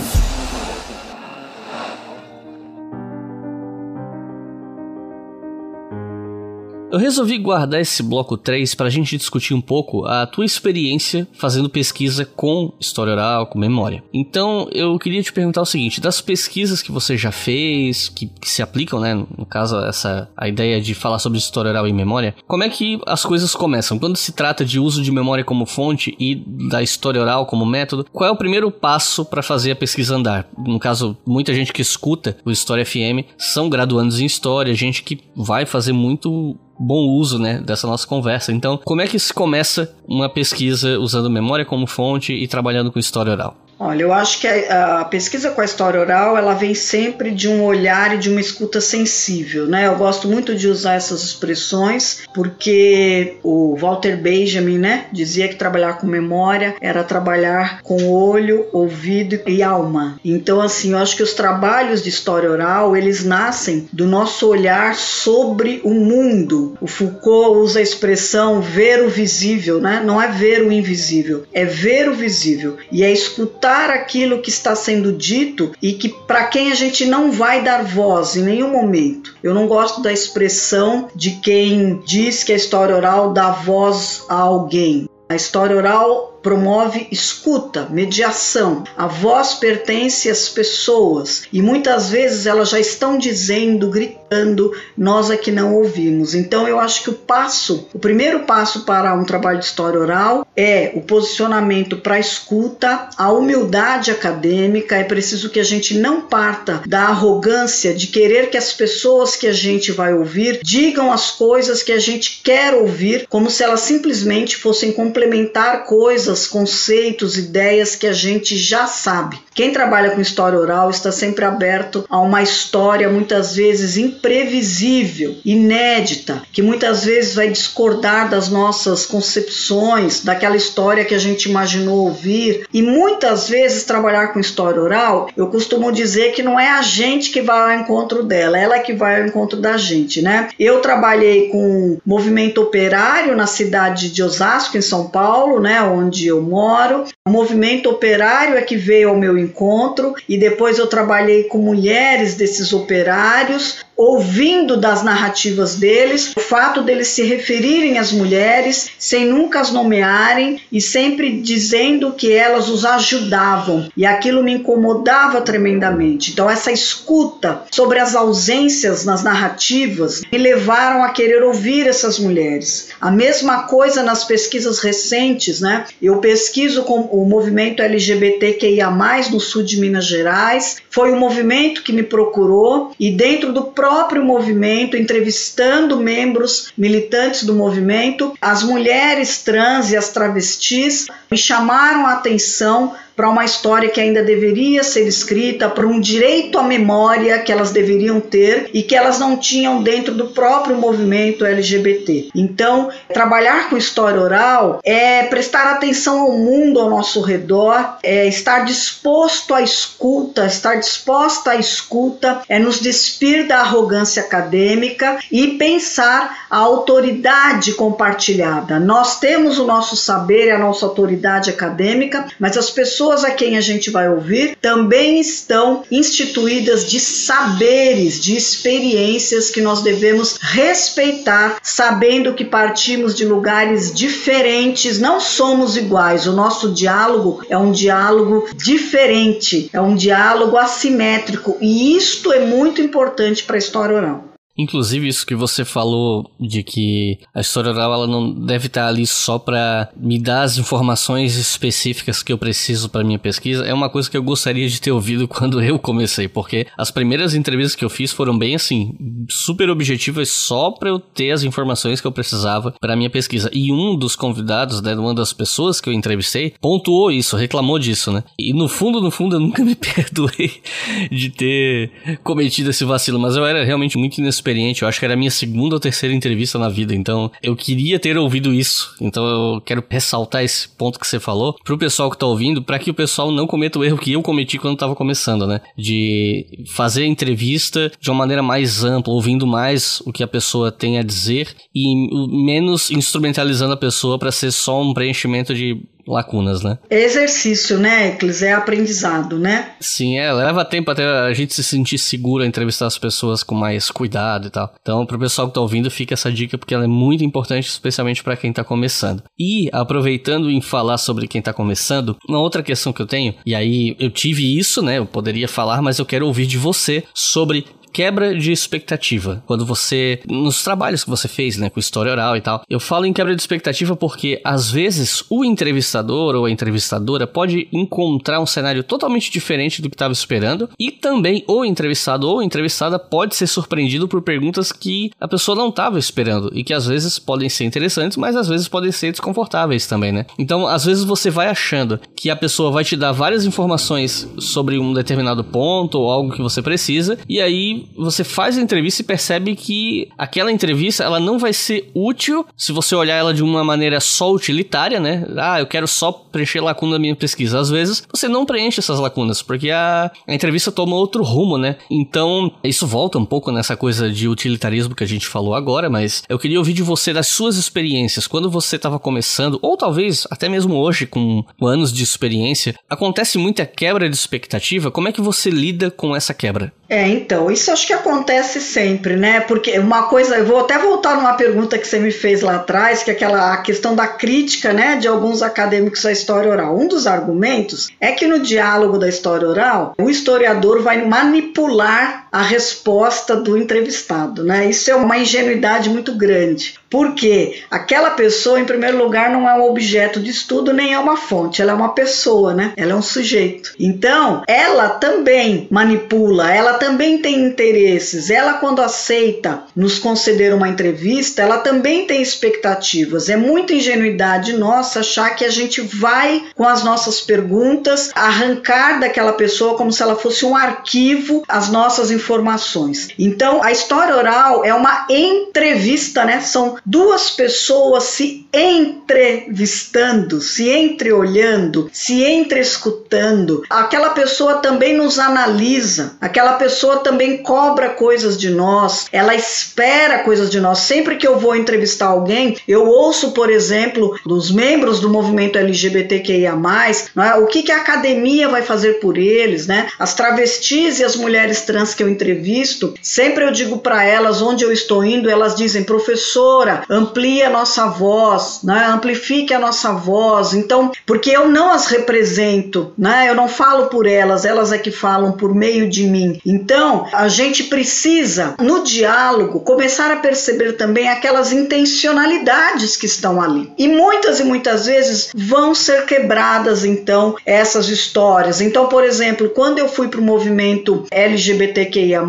Eu resolvi guardar esse bloco 3 para a gente discutir um pouco a tua experiência fazendo pesquisa com história oral, com memória. Então, eu queria te perguntar o seguinte: das pesquisas que você já fez, que, que se aplicam, né? No caso, essa a ideia de falar sobre história oral e memória, como é que as coisas começam? Quando se trata de uso de memória como fonte e da história oral como método, qual é o primeiro passo para fazer a pesquisa andar? No caso, muita gente que escuta o História FM são graduandos em história, gente que vai fazer muito bom uso, né, dessa nossa conversa. Então, como é que se começa uma pesquisa usando memória como fonte e trabalhando com história oral?
Olha, eu acho que a, a, pesquisa com a história oral, ela vem sempre de um olhar e de uma escuta sensível, né? Eu gosto muito de usar essas expressões porque o Walter Benjamin, né, dizia que trabalhar com memória era trabalhar com olho, ouvido e alma. Então, assim, eu acho que os trabalhos de história oral, eles nascem do nosso olhar sobre o mundo. O Foucault usa a expressão ver o visível, né? Não é ver o invisível, é ver o visível e é escutar escutar aquilo que está sendo dito e que para quem a gente não vai dar voz em nenhum momento. Eu não gosto da expressão de quem diz que a história oral dá voz a alguém. A história oral promove escuta, mediação. A voz pertence às pessoas e muitas vezes elas já estão dizendo, gritando, nós é que não ouvimos. Então eu acho que o passo, o primeiro passo para um trabalho de história oral é o posicionamento para a escuta, a humildade acadêmica. É preciso que a gente não parta da arrogância de querer que as pessoas que a gente vai ouvir digam as coisas que a gente quer ouvir, como se elas simplesmente fossem complementar coisas coisas, conceitos, ideias que a gente já sabe. Quem trabalha com história oral está sempre aberto a uma história muitas vezes imprevisível, inédita, que muitas vezes vai discordar das nossas concepções, daquela história que a gente imaginou ouvir. E muitas vezes trabalhar com história oral, eu costumo dizer que não é a gente que vai ao encontro dela, ela é que vai ao encontro da gente, né? Eu trabalhei com movimento operário na cidade de Osasco, em São Paulo, né, onde onde eu moro. O movimento operário é que veio ao meu encontro e depois eu trabalhei com mulheres desses operários ouvindo das narrativas deles, o fato deles se referirem às mulheres sem nunca as nomearem e sempre dizendo que elas os ajudavam. E aquilo me incomodava tremendamente. Então, essa escuta sobre as ausências nas narrativas me levaram a querer ouvir essas mulheres. A mesma coisa nas pesquisas recentes, né? Eu pesquiso com o movimento LGBTQIA, no sul de Minas Gerais. Foi um movimento que me procurou e dentro do próprio próprio movimento, entrevistando membros militantes do movimento, as mulheres trans e as travestis me chamaram a atenção para uma história que ainda deveria ser escrita, para um direito à memória que elas deveriam ter e que elas não tinham dentro do próprio movimento LGBT. Então, trabalhar com história oral é prestar atenção ao mundo ao nosso redor, é estar disposto à escuta, estar disposta à escuta, é nos despir da arrogância acadêmica e pensar a autoridade compartilhada. Nós temos o nosso saber e a nossa autoridade acadêmica, mas as pessoas pessoas a quem a gente vai ouvir também estão instituídas de saberes, de experiências que nós devemos respeitar, sabendo que partimos de lugares diferentes, não somos iguais. O nosso diálogo é um diálogo diferente, é um diálogo assimétrico e isto é muito importante para a história oral.
Inclusive, isso que você falou de que a história oral ela não deve estar ali só para me dar as informações específicas que eu preciso para minha pesquisa, é uma coisa que eu gostaria de ter ouvido quando eu comecei, porque as primeiras entrevistas que eu fiz foram bem assim, super objetivas só para eu ter as informações que eu precisava para minha pesquisa. E um dos convidados, né, uma das pessoas que eu entrevistei, pontuou isso, reclamou disso, né? E no fundo, no fundo, eu nunca me perdoei de ter cometido esse vacilo, mas eu era realmente muito inexperiente experiente. Eu acho que era a minha segunda ou terceira entrevista na vida. Então, eu queria ter ouvido isso. Então, eu quero ressaltar esse ponto que você falou pro pessoal que tá ouvindo, para que o pessoal não cometa o erro que eu cometi quando tava começando, né? De fazer a entrevista de uma maneira mais ampla, ouvindo mais o que a pessoa tem a dizer e menos instrumentalizando a pessoa para ser só um preenchimento de lacunas, né?
É exercício, né, Eclis? É aprendizado, né?
Sim, é, leva tempo até a gente se sentir seguro a entrevistar as pessoas com mais cuidado e tal. Então, pro pessoal que tá ouvindo, fica essa dica porque ela é muito importante, especialmente para quem tá começando. E, aproveitando em falar sobre quem tá começando, uma outra questão que eu tenho, e aí eu tive isso, né, eu poderia falar, mas eu quero ouvir de você sobre quebra de expectativa. Quando você. Nos trabalhos que você fez, né? Com história oral e tal. Eu falo em quebra de expectativa porque, às vezes, o entrevistador ou a entrevistadora pode encontrar um cenário totalmente diferente do que estava esperando. E também o entrevistado ou entrevistada pode ser surpreendido por perguntas que a pessoa não estava esperando. E que às vezes podem ser interessantes, mas às vezes podem ser desconfortáveis também, né? Então, às vezes você vai achando que a pessoa vai te dar várias informações sobre um determinado ponto ou algo que você precisa. E aí você faz a entrevista e percebe que aquela entrevista ela não vai ser útil se você olhar ela de uma maneira só utilitária, né? Ah, eu quero só preencher lacuna da minha pesquisa. Às vezes você não preenche essas lacunas, porque a, a entrevista toma outro rumo, né? Então, isso volta um pouco nessa coisa de utilitarismo que a gente falou agora, mas eu queria ouvir de você das suas experiências. Quando você estava começando, ou talvez até mesmo hoje, com, com anos de experiência, acontece muita quebra de expectativa. Como é que você lida com essa quebra?
É, então, isso acho que acontece sempre, né? Porque uma coisa, eu vou até voltar numa pergunta que você me fez lá atrás, que é aquela a questão da crítica, né, de alguns acadêmicos à história oral. Um dos argumentos é que no diálogo da história oral, o historiador vai manipular a resposta do entrevistado, né? Isso é uma ingenuidade muito grande. Porque aquela pessoa, em primeiro lugar, não é um objeto de estudo nem é uma fonte, ela é uma pessoa, né? Ela é um sujeito. Então, ela também manipula, ela também tem interesses. Ela, quando aceita nos conceder uma entrevista, ela também tem expectativas. É muita ingenuidade nossa achar que a gente vai, com as nossas perguntas, arrancar daquela pessoa como se ela fosse um arquivo as nossas informações. Então, a história oral é uma entrevista, né? São duas pessoas se entrevistando, se entreolhando, se entreescutando. Aquela pessoa também nos analisa, aquela pessoa também cobra coisas de nós, ela espera coisas de nós. Sempre que eu vou entrevistar alguém, eu ouço, por exemplo, dos membros do movimento LGBTQIA, é? o que, que a academia vai fazer por eles, né? As travestis e as mulheres trans que eu entrevisto, sempre eu digo para elas onde eu estou indo, elas dizem, professora amplie a nossa voz, né? amplifique a nossa voz. Então, porque eu não as represento, né? eu não falo por elas, elas é que falam por meio de mim. Então, a gente precisa, no diálogo, começar a perceber também aquelas intencionalidades que estão ali. E muitas e muitas vezes vão ser quebradas, então, essas histórias. Então, por exemplo, quando eu fui para o movimento LGBTQIA,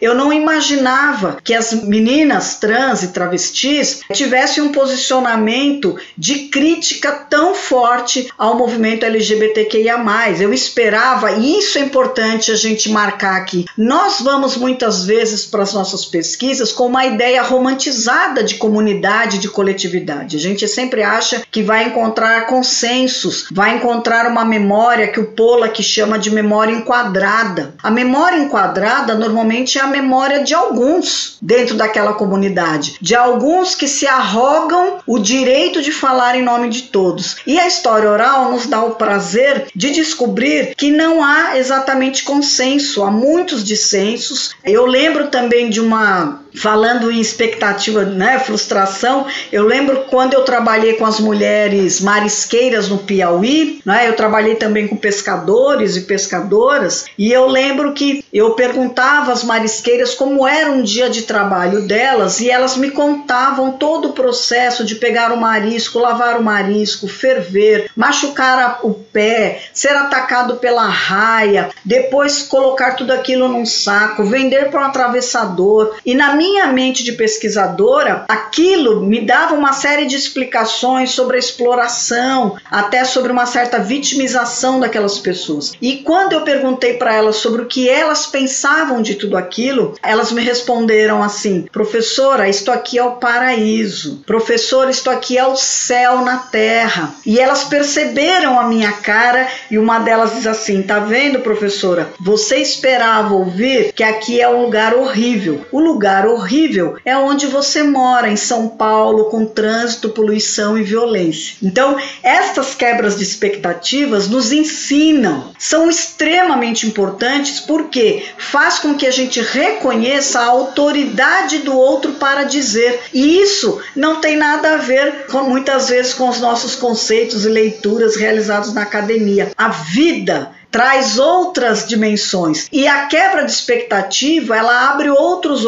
eu não imaginava que as meninas trans e travestis tivesse um posicionamento de crítica tão forte ao movimento LGBTQIA. Eu esperava, e isso é importante a gente marcar aqui. Nós vamos muitas vezes para as nossas pesquisas com uma ideia romantizada de comunidade, de coletividade. A gente sempre acha que vai encontrar consensos, vai encontrar uma memória que o Pollack chama de memória enquadrada. A memória enquadrada normalmente é a memória de alguns dentro daquela comunidade, de alguns alguns que se arrogam o direito de falar em nome de todos. E a história oral nos dá o prazer de descobrir que não há exatamente consenso, há muitos dissensos. Eu lembro também de uma falando em expectativa, né, frustração, eu lembro quando eu trabalhei com as mulheres marisqueiras no Piauí, né, eu trabalhei também com pescadores e pescadoras, e eu lembro que eu perguntava às marisqueiras como era um dia de trabalho delas, e elas me contavam todo o processo de pegar o marisco, lavar o marisco, ferver, machucar o pé, ser atacado pela raia, depois colocar tudo aquilo num saco, vender para um atravessador, e na minha mente de pesquisadora, aquilo me dava uma série de explicações sobre a exploração, até sobre uma certa vitimização daquelas pessoas. E quando eu perguntei para elas sobre o que elas pensavam de tudo aquilo, elas me responderam assim: professora, isto aqui é o paraíso. Professora, isto aqui é o céu na terra. E elas perceberam a minha cara e uma delas diz assim: tá vendo, professora? Você esperava ouvir que aqui é um lugar horrível. O lugar horrível é onde você mora, em São Paulo, com trânsito, poluição e violência. Então, estas quebras de expectativas nos ensinam, são extremamente importantes porque faz com que a gente reconheça a autoridade do outro para dizer. E isso não tem nada a ver com, muitas vezes com os nossos conceitos e leituras realizados na academia. A vida traz outras dimensões. E a quebra de expectativa, ela abre outros,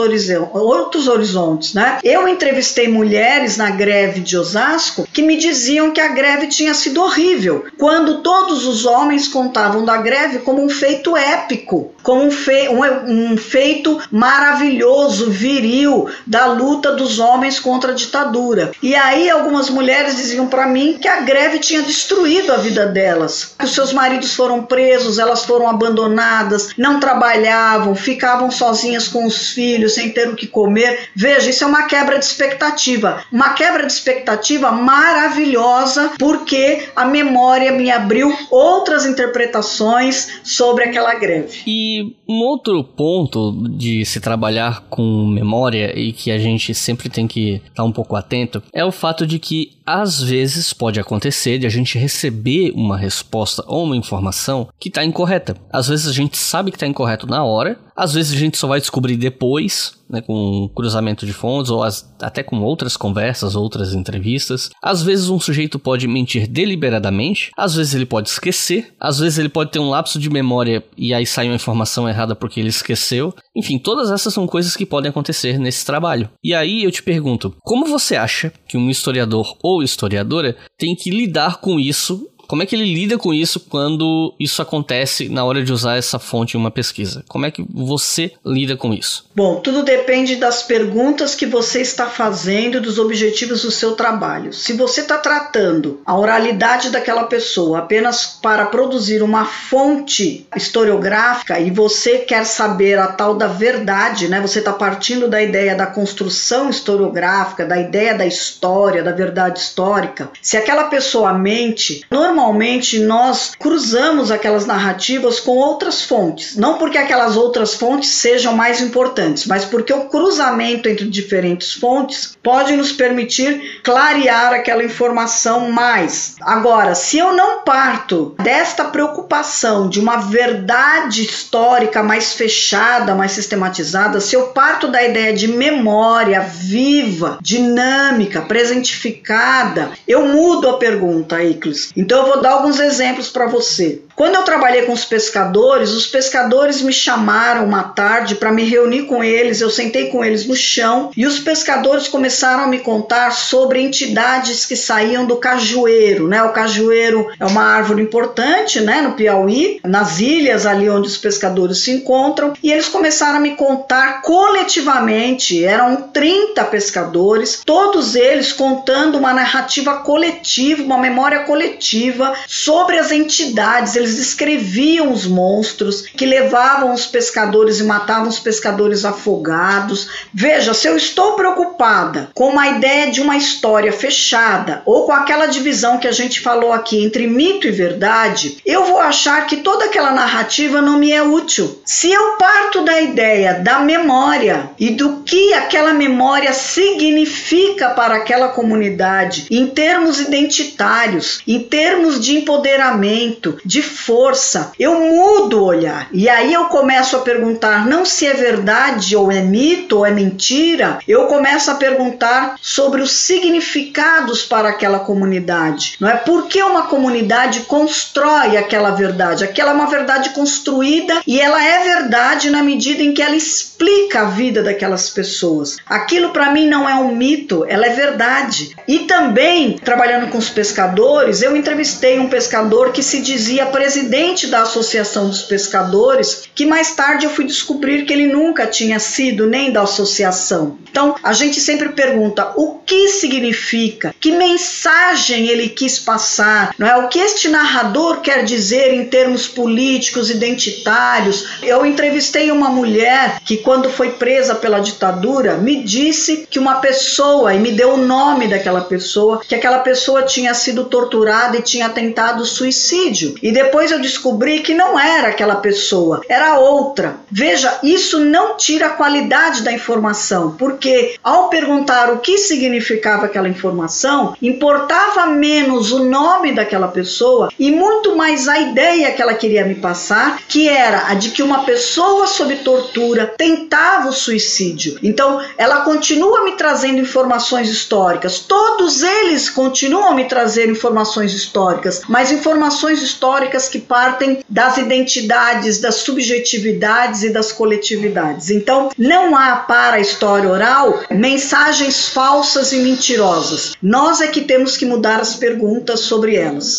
outros horizontes, né? Eu entrevistei mulheres na greve de Osasco que me diziam que a greve tinha sido horrível, quando todos os homens contavam da greve como um feito épico, como um, fe um, um feito maravilhoso, viril, da luta dos homens contra a ditadura. E aí algumas mulheres diziam para mim que a greve tinha destruído a vida delas, que os seus maridos foram presos presos, elas foram abandonadas, não trabalhavam, ficavam sozinhas com os filhos, sem ter o que comer. Veja, isso é uma quebra de expectativa. Uma quebra de expectativa maravilhosa, porque a memória me abriu outras interpretações sobre aquela greve.
E um outro ponto de se trabalhar com memória e que a gente sempre tem que estar um pouco atento é o fato de que às vezes pode acontecer de a gente receber uma resposta ou uma informação que está incorreta. Às vezes a gente sabe que está incorreto na hora, às vezes a gente só vai descobrir depois, né, com cruzamento de fontes ou as, até com outras conversas, outras entrevistas. Às vezes um sujeito pode mentir deliberadamente, às vezes ele pode esquecer, às vezes ele pode ter um lapso de memória e aí sai uma informação errada porque ele esqueceu. Enfim, todas essas são coisas que podem acontecer nesse trabalho. E aí eu te pergunto, como você acha que um historiador ou historiadora tem que lidar com isso como é que ele lida com isso quando isso acontece na hora de usar essa fonte em uma pesquisa? Como é que você lida com isso?
Bom, tudo depende das perguntas que você está fazendo, dos objetivos do seu trabalho. Se você está tratando a oralidade daquela pessoa apenas para produzir uma fonte historiográfica e você quer saber a tal da verdade, né? Você está partindo da ideia da construção historiográfica, da ideia da história, da verdade histórica. Se aquela pessoa mente, normalmente normalmente nós cruzamos aquelas narrativas com outras fontes. Não porque aquelas outras fontes sejam mais importantes, mas porque o cruzamento entre diferentes fontes pode nos permitir clarear aquela informação mais. Agora, se eu não parto desta preocupação de uma verdade histórica mais fechada, mais sistematizada, se eu parto da ideia de memória viva, dinâmica, presentificada, eu mudo a pergunta, Iclis. Então eu vou dar alguns exemplos para você. Quando eu trabalhei com os pescadores, os pescadores me chamaram uma tarde para me reunir com eles. Eu sentei com eles no chão e os pescadores começaram a me contar sobre entidades que saíam do cajueiro, né? O cajueiro é uma árvore importante, né, no Piauí, nas ilhas ali onde os pescadores se encontram, e eles começaram a me contar coletivamente, eram 30 pescadores, todos eles contando uma narrativa coletiva, uma memória coletiva sobre as entidades eles descreviam os monstros que levavam os pescadores e matavam os pescadores afogados. Veja, se eu estou preocupada com uma ideia de uma história fechada ou com aquela divisão que a gente falou aqui entre mito e verdade, eu vou achar que toda aquela narrativa não me é útil. Se eu parto da ideia da memória e do que aquela memória significa para aquela comunidade em termos identitários, em termos de empoderamento, de força, eu mudo o olhar. E aí eu começo a perguntar não se é verdade ou é mito ou é mentira, eu começo a perguntar sobre os significados para aquela comunidade. Não é por que uma comunidade constrói aquela verdade? Aquela é uma verdade construída e ela é verdade na medida em que ela explica a vida daquelas pessoas. Aquilo para mim não é um mito, ela é verdade. E também, trabalhando com os pescadores, eu entrevistei um pescador que se dizia presidente da Associação dos Pescadores, que mais tarde eu fui descobrir que ele nunca tinha sido nem da associação. Então, a gente sempre pergunta o que significa, que mensagem ele quis passar, não é? O que este narrador quer dizer em termos políticos, identitários. Eu entrevistei uma mulher que quando foi presa pela ditadura, me disse que uma pessoa e me deu o nome daquela pessoa, que aquela pessoa tinha sido torturada e tinha tentado suicídio. E depois depois eu descobri que não era aquela pessoa, era outra. Veja, isso não tira a qualidade da informação, porque ao perguntar o que significava aquela informação, importava menos o nome daquela pessoa e muito mais a ideia que ela queria me passar, que era a de que uma pessoa sob tortura tentava o suicídio. Então, ela continua me trazendo informações históricas, todos eles continuam me trazer informações históricas, mas informações históricas que partem das identidades, das subjetividades e das coletividades. Então, não há para a história oral mensagens falsas e mentirosas. Nós é que temos que mudar as perguntas sobre elas.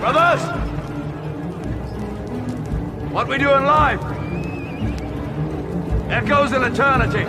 Brothers,
what we do in life echoes in eternity.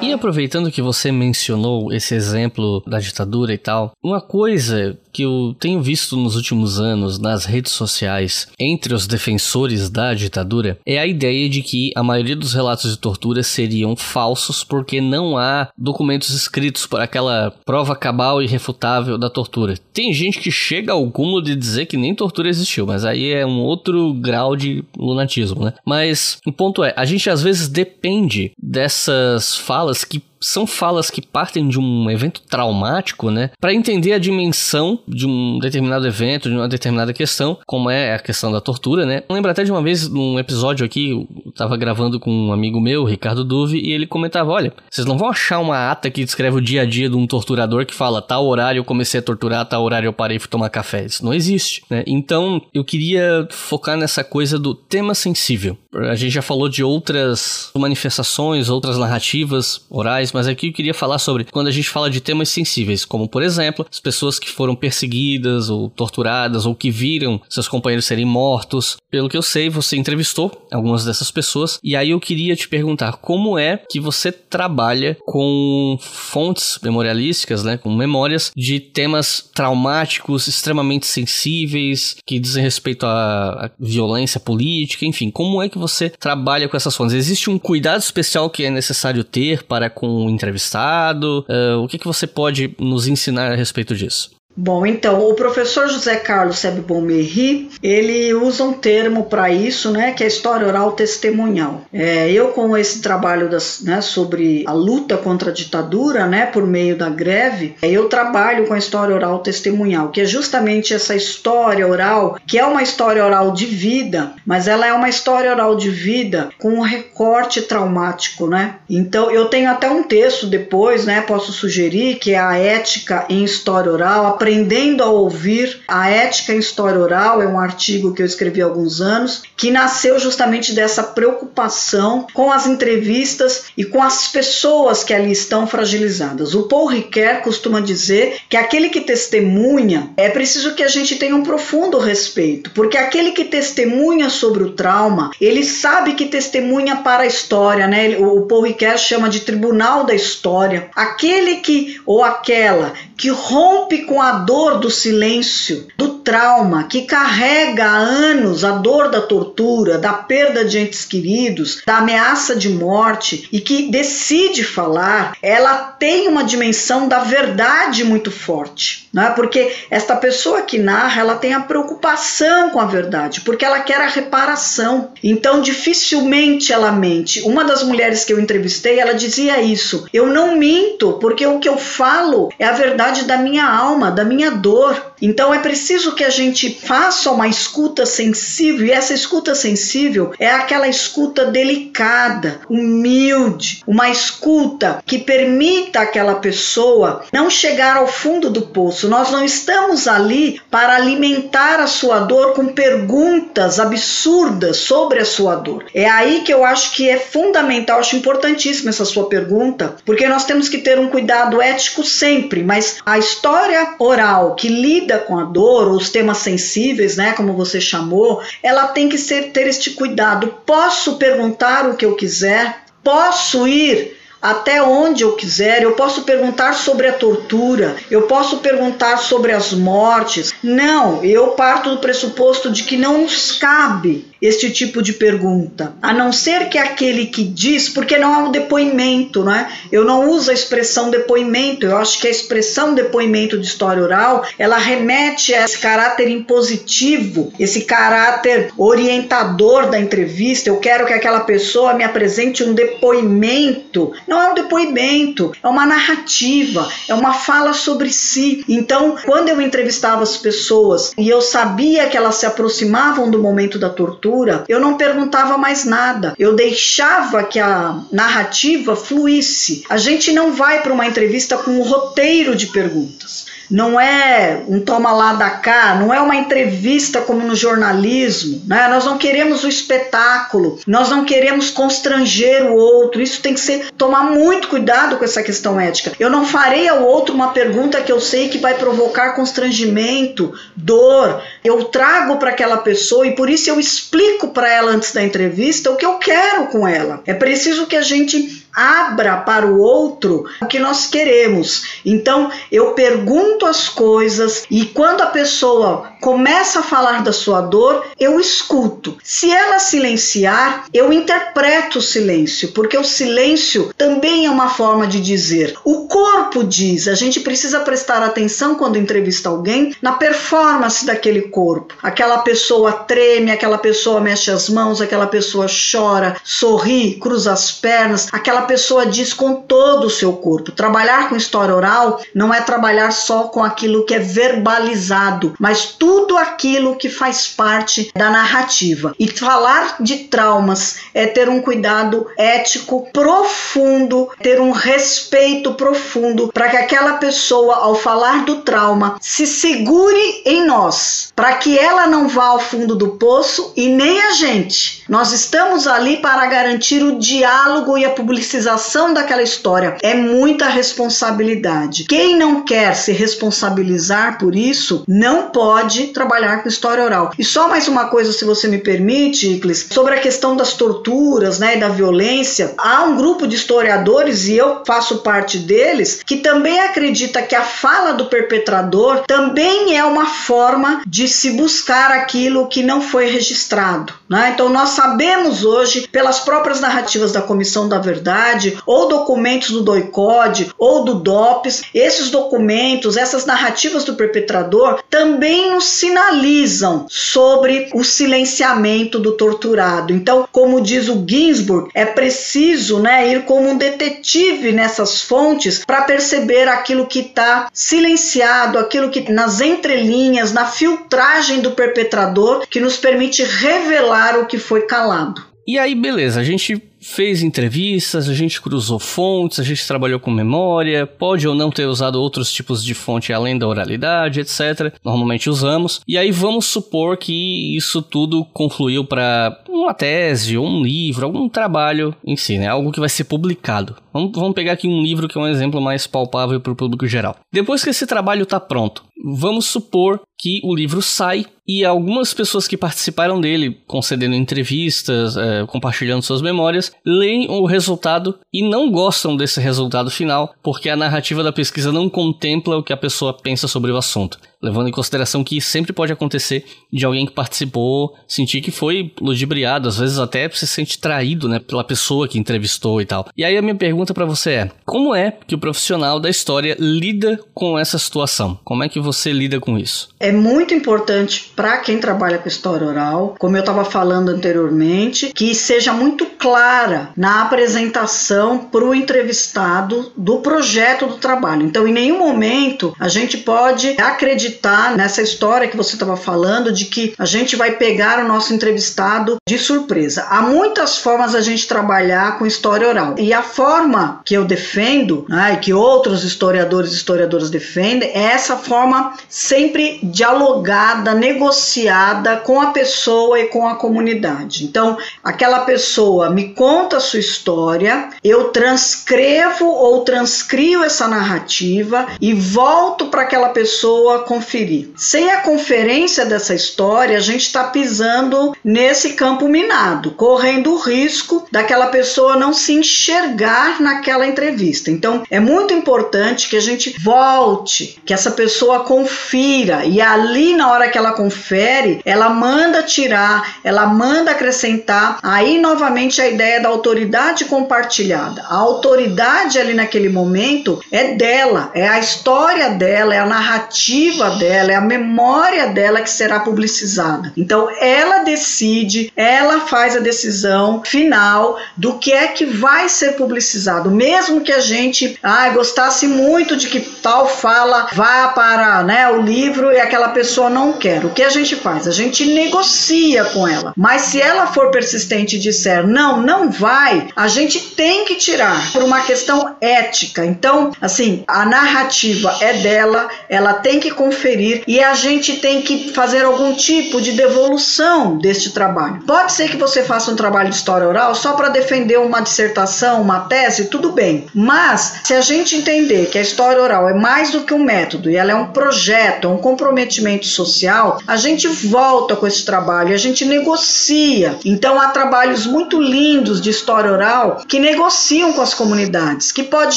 E aproveitando que você mencionou esse exemplo da ditadura e tal, uma coisa que eu tenho visto nos últimos anos nas redes sociais entre os defensores da ditadura é a ideia de que a maioria dos relatos de tortura seriam falsos porque não há documentos escritos para aquela prova cabal e refutável da tortura. Tem gente que chega ao cúmulo de dizer que nem tortura existiu, mas aí é um outro grau de lunatismo, né? Mas o ponto é, a gente às vezes depende dessas falas que são falas que partem de um evento traumático, né? Para entender a dimensão de um determinado evento, de uma determinada questão, como é a questão da tortura, né? Eu lembro até de uma vez, num episódio aqui, eu tava gravando com um amigo meu, Ricardo Duve, e ele comentava: olha, vocês não vão achar uma ata que descreve o dia a dia de um torturador que fala, tal horário eu comecei a torturar, tal horário eu parei e fui tomar café. Isso não existe, né? Então, eu queria focar nessa coisa do tema sensível. A gente já falou de outras manifestações, outras narrativas orais, mas aqui eu queria falar sobre quando a gente fala de temas sensíveis, como por exemplo, as pessoas que foram perseguidas ou torturadas ou que viram seus companheiros serem mortos. Pelo que eu sei, você entrevistou algumas dessas pessoas e aí eu queria te perguntar como é que você trabalha com fontes memorialísticas, né, com memórias de temas traumáticos, extremamente sensíveis, que dizem respeito à, violência política, enfim, como é que você trabalha com essas fontes? Existe um cuidado especial que é necessário ter para com entrevistado? Uh, o que, que você pode nos ensinar a respeito disso?
Bom, então, o professor José Carlos Sebon Merri, ele usa um termo para isso, né, que é história oral testemunhal. É, eu, com esse trabalho das, né, sobre a luta contra a ditadura, né, por meio da greve, eu trabalho com a história oral testemunhal, que é justamente essa história oral, que é uma história oral de vida, mas ela é uma história oral de vida com um recorte traumático, né? Então, eu tenho até um texto depois, né, posso sugerir, que é a ética em história oral, Aprendendo a Ouvir, a Ética em História Oral, é um artigo que eu escrevi há alguns anos, que nasceu justamente dessa preocupação com as entrevistas e com as pessoas que ali estão fragilizadas. O Paul Ricoeur costuma dizer que aquele que testemunha é preciso que a gente tenha um profundo respeito, porque aquele que testemunha sobre o trauma, ele sabe que testemunha para a história, né? O Paul Ricoeur chama de tribunal da história. Aquele que ou aquela que rompe com a dor do silêncio, do trauma, que carrega há anos a dor da tortura, da perda de entes queridos, da ameaça de morte e que decide falar, ela tem uma dimensão da verdade muito forte, não é? Porque esta pessoa que narra, ela tem a preocupação com a verdade, porque ela quer a reparação. Então, dificilmente ela mente. Uma das mulheres que eu entrevistei, ela dizia isso: "Eu não minto, porque o que eu falo é a verdade da minha alma, da minha dor. Então é preciso que a gente faça uma escuta sensível, e essa escuta sensível é aquela escuta delicada, humilde, uma escuta que permita aquela pessoa não chegar ao fundo do poço. Nós não estamos ali para alimentar a sua dor com perguntas absurdas sobre a sua dor. É aí que eu acho que é fundamental, acho importantíssima essa sua pergunta, porque nós temos que ter um cuidado ético sempre, mas a história oral que lida com a dor, ou os temas sensíveis, né, como você chamou, ela tem que ser, ter este cuidado. Posso perguntar o que eu quiser, posso ir até onde eu quiser, eu posso perguntar sobre a tortura, eu posso perguntar sobre as mortes, Não, eu parto do pressuposto de que não nos cabe este tipo de pergunta, a não ser que aquele que diz, porque não é um depoimento, não é? Eu não uso a expressão depoimento, eu acho que a expressão depoimento de história oral, ela remete a esse caráter impositivo, esse caráter orientador da entrevista. Eu quero que aquela pessoa me apresente um depoimento. Não é um depoimento, é uma narrativa, é uma fala sobre si. Então, quando eu entrevistava as pessoas e eu sabia que elas se aproximavam do momento da tortura, eu não perguntava mais nada. Eu deixava que a narrativa fluísse. A gente não vai para uma entrevista com um roteiro de perguntas não é um toma lá da cá, não é uma entrevista como no jornalismo, né? Nós não queremos o espetáculo, nós não queremos constranger o outro. Isso tem que ser tomar muito cuidado com essa questão ética. Eu não farei ao outro uma pergunta que eu sei que vai provocar constrangimento, dor. Eu trago para aquela pessoa e por isso eu explico para ela antes da entrevista o que eu quero com ela. É preciso que a gente abra para o outro o que nós queremos. Então, eu pergunto as coisas e quando a pessoa começa a falar da sua dor, eu escuto. Se ela silenciar, eu interpreto o silêncio, porque o silêncio também é uma forma de dizer. O corpo diz, a gente precisa prestar atenção quando entrevista alguém na performance daquele corpo. Aquela pessoa treme, aquela pessoa mexe as mãos, aquela pessoa chora, sorri, cruza as pernas, aquela a pessoa diz com todo o seu corpo. Trabalhar com história oral não é trabalhar só com aquilo que é verbalizado, mas tudo aquilo que faz parte da narrativa. E falar de traumas é ter um cuidado ético profundo, ter um respeito profundo para que aquela pessoa, ao falar do trauma, se segure em nós, para que ela não vá ao fundo do poço e nem a gente. Nós estamos ali para garantir o diálogo e a publicidade publicização daquela história é muita responsabilidade. Quem não quer se responsabilizar por isso não pode trabalhar com história oral. E só mais uma coisa, se você me permite, Iclis, sobre a questão das torturas né, e da violência. Há um grupo de historiadores, e eu faço parte deles, que também acredita que a fala do perpetrador também é uma forma de se buscar aquilo que não foi registrado. Né? Então, nós sabemos hoje, pelas próprias narrativas da Comissão da Verdade, ou documentos do DOICOD ou do DOPS, esses documentos, essas narrativas do perpetrador também nos sinalizam sobre o silenciamento do torturado. Então, como diz o Ginsburg, é preciso né, ir como um detetive nessas fontes para perceber aquilo que está silenciado, aquilo que nas entrelinhas, na filtragem do perpetrador, que nos permite revelar o que foi calado.
E aí, beleza, a gente fez entrevistas, a gente cruzou fontes, a gente trabalhou com memória, pode ou não ter usado outros tipos de fonte além da oralidade, etc. Normalmente usamos. E aí vamos supor que isso tudo confluiu para uma tese, ou um livro, algum trabalho em si, né? Algo que vai ser publicado. Vamos, vamos pegar aqui um livro que é um exemplo mais palpável para o público geral. Depois que esse trabalho está pronto, vamos supor que o livro sai e algumas pessoas que participaram dele, concedendo entrevistas, é, compartilhando suas memórias, leem o resultado e não gostam desse resultado final, porque a narrativa da pesquisa não contempla o que a pessoa pensa sobre o assunto levando em consideração que sempre pode acontecer de alguém que participou sentir que foi ludibriado, às vezes até se sente traído, né, pela pessoa que entrevistou e tal. E aí a minha pergunta para você é: como é que o profissional da história lida com essa situação? Como é que você lida com isso?
É muito importante para quem trabalha com história oral, como eu estava falando anteriormente, que seja muito clara na apresentação para o entrevistado do projeto do trabalho. Então, em nenhum momento a gente pode acreditar acreditar nessa história que você estava falando de que a gente vai pegar o nosso entrevistado de surpresa. Há muitas formas a gente trabalhar com história oral. E a forma que eu defendo, né, e que outros historiadores e historiadoras defendem, é essa forma sempre dialogada, negociada com a pessoa e com a comunidade. Então, aquela pessoa me conta a sua história, eu transcrevo ou transcrio essa narrativa e volto para aquela pessoa com conferir. Sem a conferência dessa história, a gente está pisando nesse campo minado, correndo o risco daquela pessoa não se enxergar naquela entrevista. Então, é muito importante que a gente volte, que essa pessoa confira e ali na hora que ela confere, ela manda tirar, ela manda acrescentar. Aí novamente a ideia da autoridade compartilhada. A autoridade ali naquele momento é dela, é a história dela, é a narrativa dela, é a memória dela que será publicizada. Então ela decide, ela faz a decisão final do que é que vai ser publicizado, mesmo que a gente ah, gostasse muito de que tal fala vá para né, o livro e aquela pessoa não quer. O que a gente faz? A gente negocia com ela. Mas se ela for persistente e disser não, não vai, a gente tem que tirar por uma questão ética. Então, assim, a narrativa é dela, ela tem que conferir e a gente tem que fazer algum tipo de devolução deste trabalho. Pode ser que você faça um trabalho de história oral só para defender uma dissertação, uma tese, tudo bem. Mas se a gente entender que a história oral é mais do que um método e ela é um projeto, um comprometimento social, a gente volta com esse trabalho, a gente negocia. Então há trabalhos muito lindos de história oral que negociam com as comunidades, que pode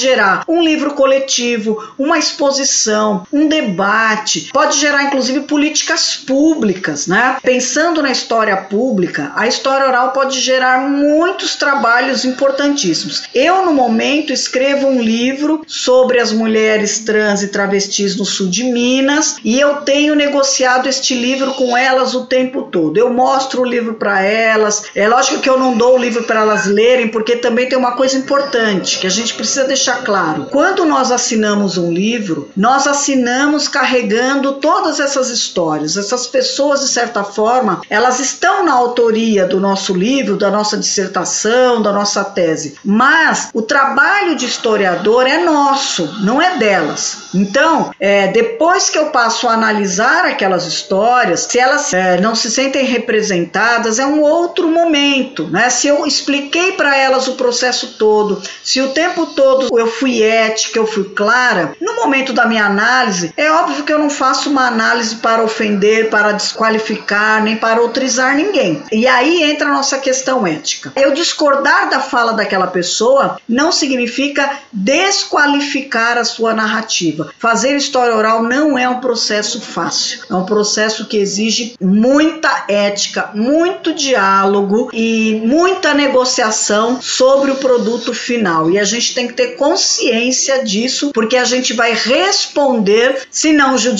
gerar um livro coletivo, uma exposição, um debate, pode gerar inclusive políticas públicas, né? Pensando na história pública, a história oral pode gerar muitos trabalhos importantíssimos. Eu no momento escrevo um livro sobre as mulheres trans e travestis no sul de Minas e eu tenho negociado este livro com elas o tempo todo. Eu mostro o livro para elas. É lógico que eu não dou o livro para elas lerem, porque também tem uma coisa importante que a gente precisa deixar claro. Quando nós assinamos um livro, nós assinamos carregando todas essas histórias. Essas pessoas, de certa forma, elas estão na autoria do nosso livro, da nossa dissertação, da nossa tese. Mas o trabalho de historiador é nosso, não é delas. Então, é, depois que eu passo a analisar aquelas histórias, se elas é, não se sentem representadas, é um outro momento. Né? Se eu expliquei para elas o processo todo, se o tempo todo eu fui ética, eu fui clara, no momento da minha análise, é óbvio que eu não faço uma análise para ofender, para desqualificar, nem para autorizar ninguém. E aí entra a nossa questão ética. Eu discordar da fala daquela pessoa não significa desqualificar a sua narrativa. Fazer história oral não é um processo fácil, é um processo que exige muita ética, muito diálogo e muita negociação sobre o produto final. E a gente tem que ter consciência disso, porque a gente vai responder, se não judicialmente,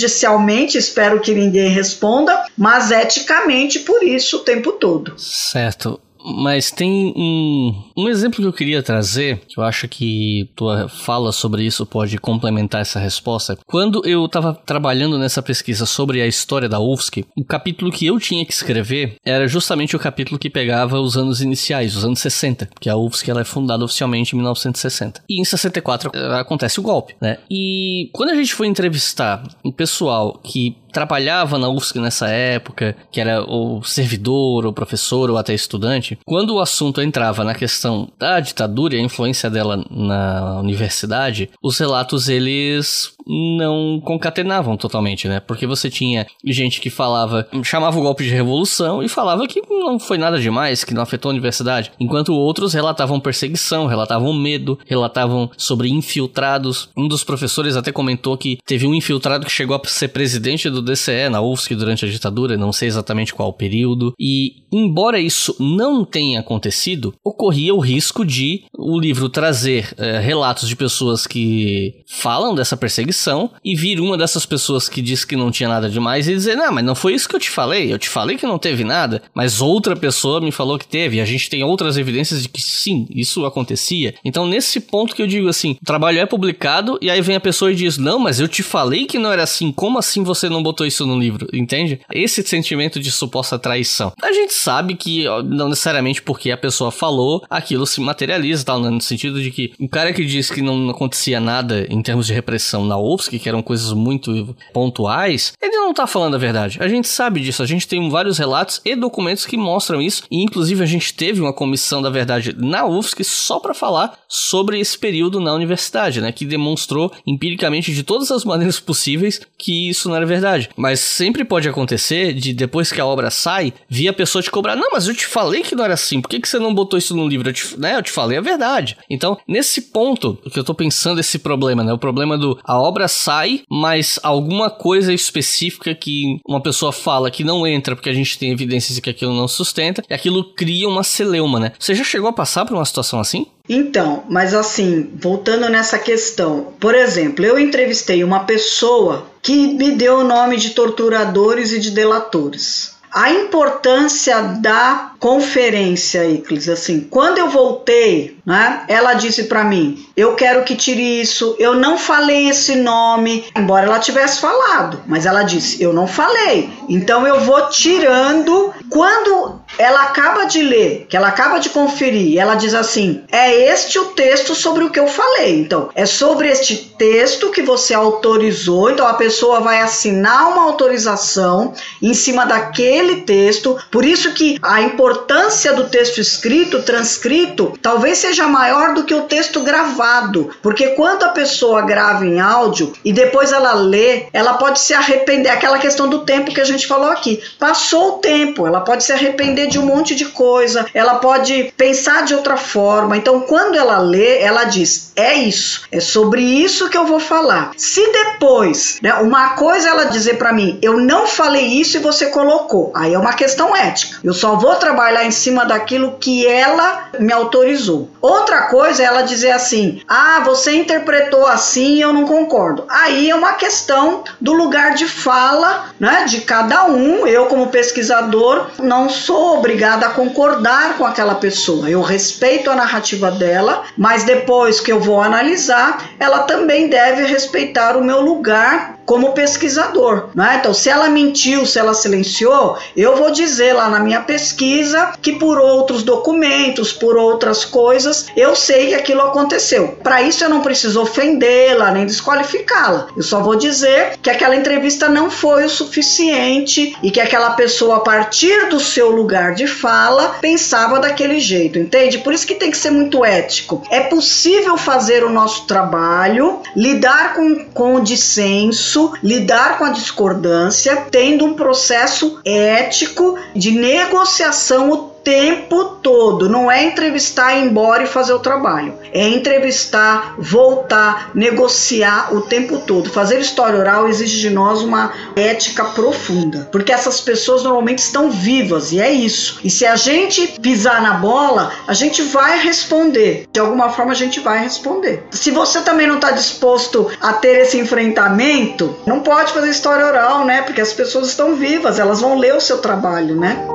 espero que ninguém responda, mas eticamente por isso o tempo todo.
Certo. Mas tem um, um exemplo que eu queria trazer, que eu acho que tua fala sobre isso pode complementar essa resposta. Quando eu estava trabalhando nessa pesquisa sobre a história da UFSC, o capítulo que eu tinha que escrever era justamente o capítulo que pegava os anos iniciais, os anos 60, que a UFSC ela é fundada oficialmente em 1960. E em 64 eh, acontece o golpe, né? E quando a gente foi entrevistar o pessoal que trabalhava na UFSC nessa época, que era o servidor, ou professor, ou até estudante, quando o assunto entrava na questão da ditadura e a influência dela na universidade, os relatos eles não concatenavam totalmente, né? Porque você tinha gente que falava, chamava o golpe de revolução e falava que não foi nada demais, que não afetou a universidade, enquanto outros relatavam perseguição, relatavam medo, relatavam sobre infiltrados. Um dos professores até comentou que teve um infiltrado que chegou a ser presidente do DCE na UFSC durante a ditadura, não sei exatamente qual período. E embora isso não tenha acontecido, ocorria o risco de o livro trazer é, relatos de pessoas que falam dessa perseguição e vir uma dessas pessoas que diz que não tinha nada demais e dizer: Não, mas não foi isso que eu te falei, eu te falei que não teve nada, mas outra pessoa me falou que teve. E a gente tem outras evidências de que sim, isso acontecia. Então, nesse ponto que eu digo assim: o trabalho é publicado e aí vem a pessoa e diz: Não, mas eu te falei que não era assim, como assim você não botou isso no livro? Entende? Esse sentimento de suposta traição. A gente sabe que não necessariamente porque a pessoa falou, aquilo se materializa, tal, no sentido de que o cara que diz que não acontecia nada em termos de repressão na UFSC, que eram coisas muito pontuais, ele não tá falando a verdade. A gente sabe disso, a gente tem vários relatos e documentos que mostram isso, e inclusive a gente teve uma comissão da verdade na UFSC só para falar sobre esse período na universidade, né, que demonstrou empiricamente de todas as maneiras possíveis que isso não era verdade. Mas sempre pode acontecer de depois que a obra sai, vir a pessoa te cobrar, não, mas eu te falei que não era assim, por que, que você não botou isso no livro? Eu te, né, eu te falei a verdade. Então, nesse ponto, que eu tô pensando esse problema, né, o problema do a obra sai, mas alguma coisa específica que uma pessoa fala que não entra porque a gente tem evidências de que aquilo não sustenta, e aquilo cria uma celeuma, né? Você já chegou a passar por uma situação assim?
Então, mas assim, voltando nessa questão, por exemplo, eu entrevistei uma pessoa que me deu o nome de torturadores e de delatores. A importância da conferência, Iclis, assim, quando eu voltei, né, ela disse para mim: "Eu quero que tire isso. Eu não falei esse nome, embora ela tivesse falado, mas ela disse: "Eu não falei". Então eu vou tirando quando ela acaba de ler, que ela acaba de conferir, ela diz assim: "É este o texto sobre o que eu falei". Então, é sobre este texto que você autorizou. Então a pessoa vai assinar uma autorização em cima daquele aquele texto. Por isso que a importância do texto escrito, transcrito, talvez seja maior do que o texto gravado, porque quando a pessoa grava em áudio e depois ela lê, ela pode se arrepender, aquela questão do tempo que a gente falou aqui. Passou o tempo, ela pode se arrepender de um monte de coisa, ela pode pensar de outra forma. Então, quando ela lê, ela diz: "É isso, é sobre isso que eu vou falar". Se depois, né, uma coisa é ela dizer para mim: "Eu não falei isso e você colocou". Aí é uma questão ética. Eu só vou trabalhar em cima daquilo que ela me autorizou. Outra coisa é ela dizer assim: ah, você interpretou assim eu não concordo. Aí é uma questão do lugar de fala né, de cada um. Eu, como pesquisador, não sou obrigada a concordar com aquela pessoa. Eu respeito a narrativa dela, mas depois que eu vou analisar, ela também deve respeitar o meu lugar como pesquisador. Né? Então, se ela mentiu, se ela silenciou, eu vou dizer lá na minha pesquisa que por outros documentos, por outras coisas, eu sei que aquilo aconteceu. Para isso eu não preciso ofendê-la nem desqualificá-la. Eu só vou dizer que aquela entrevista não foi o suficiente e que aquela pessoa a partir do seu lugar de fala pensava daquele jeito, entende? Por isso que tem que ser muito ético. É possível fazer o nosso trabalho, lidar com, com o dissenso, lidar com a discordância, tendo um processo ético de negociação o tempo todo. Não é entrevistar, ir embora e fazer o trabalho. É entrevistar, voltar, negociar o tempo todo. Fazer história oral exige de nós uma ética profunda, porque essas pessoas normalmente estão vivas e é isso. E se a gente pisar na bola, a gente vai responder. De alguma forma a gente vai responder. Se você também não está disposto a ter esse enfrentamento, não pode fazer história oral, né? Porque as pessoas estão vivas, elas vão ler o seu trabalho, né?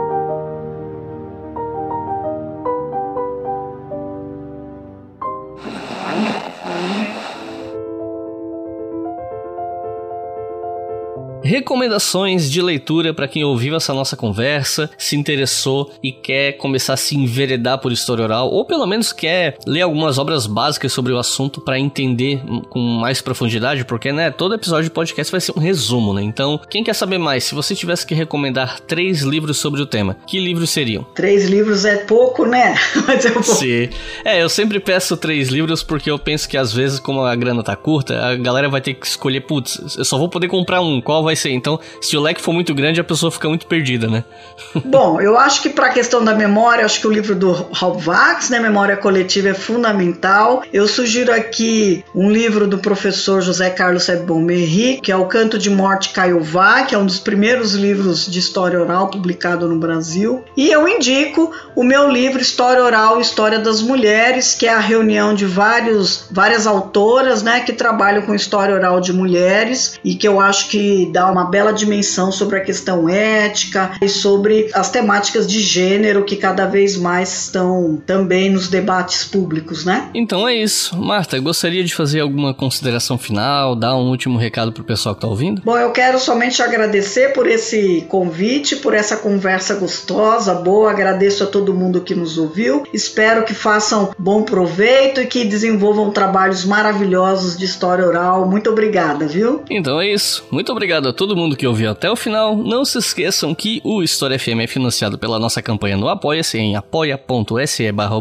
Recomendações de leitura para quem ouviu essa nossa conversa, se interessou e quer começar a se enveredar por história oral, ou pelo menos quer ler algumas obras básicas sobre o assunto para entender com mais profundidade, porque né, todo episódio de podcast vai ser um resumo, né? Então, quem quer saber mais, se você tivesse que recomendar três livros sobre o tema, que livros seriam?
Três livros é pouco, né?
Mas eu vou... Sim. É, eu sempre peço três livros porque eu penso que às vezes, como a grana tá curta, a galera vai ter que escolher, putz, eu só vou poder comprar um, qual vai ser. Então, se o leque for muito grande, a pessoa fica muito perdida, né?
Bom, eu acho que para a questão da memória, acho que o livro do Halvax, né, Memória Coletiva, é fundamental. Eu sugiro aqui um livro do professor José Carlos Sebon Merri, que é O Canto de Morte Caiová, que é um dos primeiros livros de história oral publicado no Brasil. E eu indico o meu livro História Oral e História das Mulheres, que é a reunião de vários, várias autoras, né, que trabalham com história oral de mulheres e que eu acho que dá uma bela dimensão sobre a questão ética e sobre as temáticas de gênero que cada vez mais estão também nos debates públicos, né?
Então é isso. Marta, gostaria de fazer alguma consideração final, dar um último recado pro pessoal que tá ouvindo?
Bom, eu quero somente agradecer por esse convite, por essa conversa gostosa, boa. Agradeço a todo mundo que nos ouviu. Espero que façam bom proveito e que desenvolvam trabalhos maravilhosos de história oral. Muito obrigada, viu?
Então é isso. Muito obrigado a todo mundo que ouviu até o final. Não se esqueçam que o História FM é financiado pela nossa campanha no Apoia-se em apoia.se barra.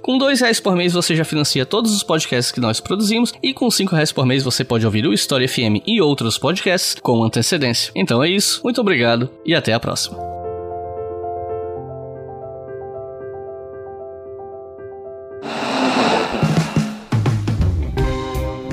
Com dois reais por mês você já financia todos os podcasts que nós produzimos e com cinco reais por mês você pode ouvir o História FM e outros podcasts com antecedência. Então é isso. Muito obrigado e até a próxima.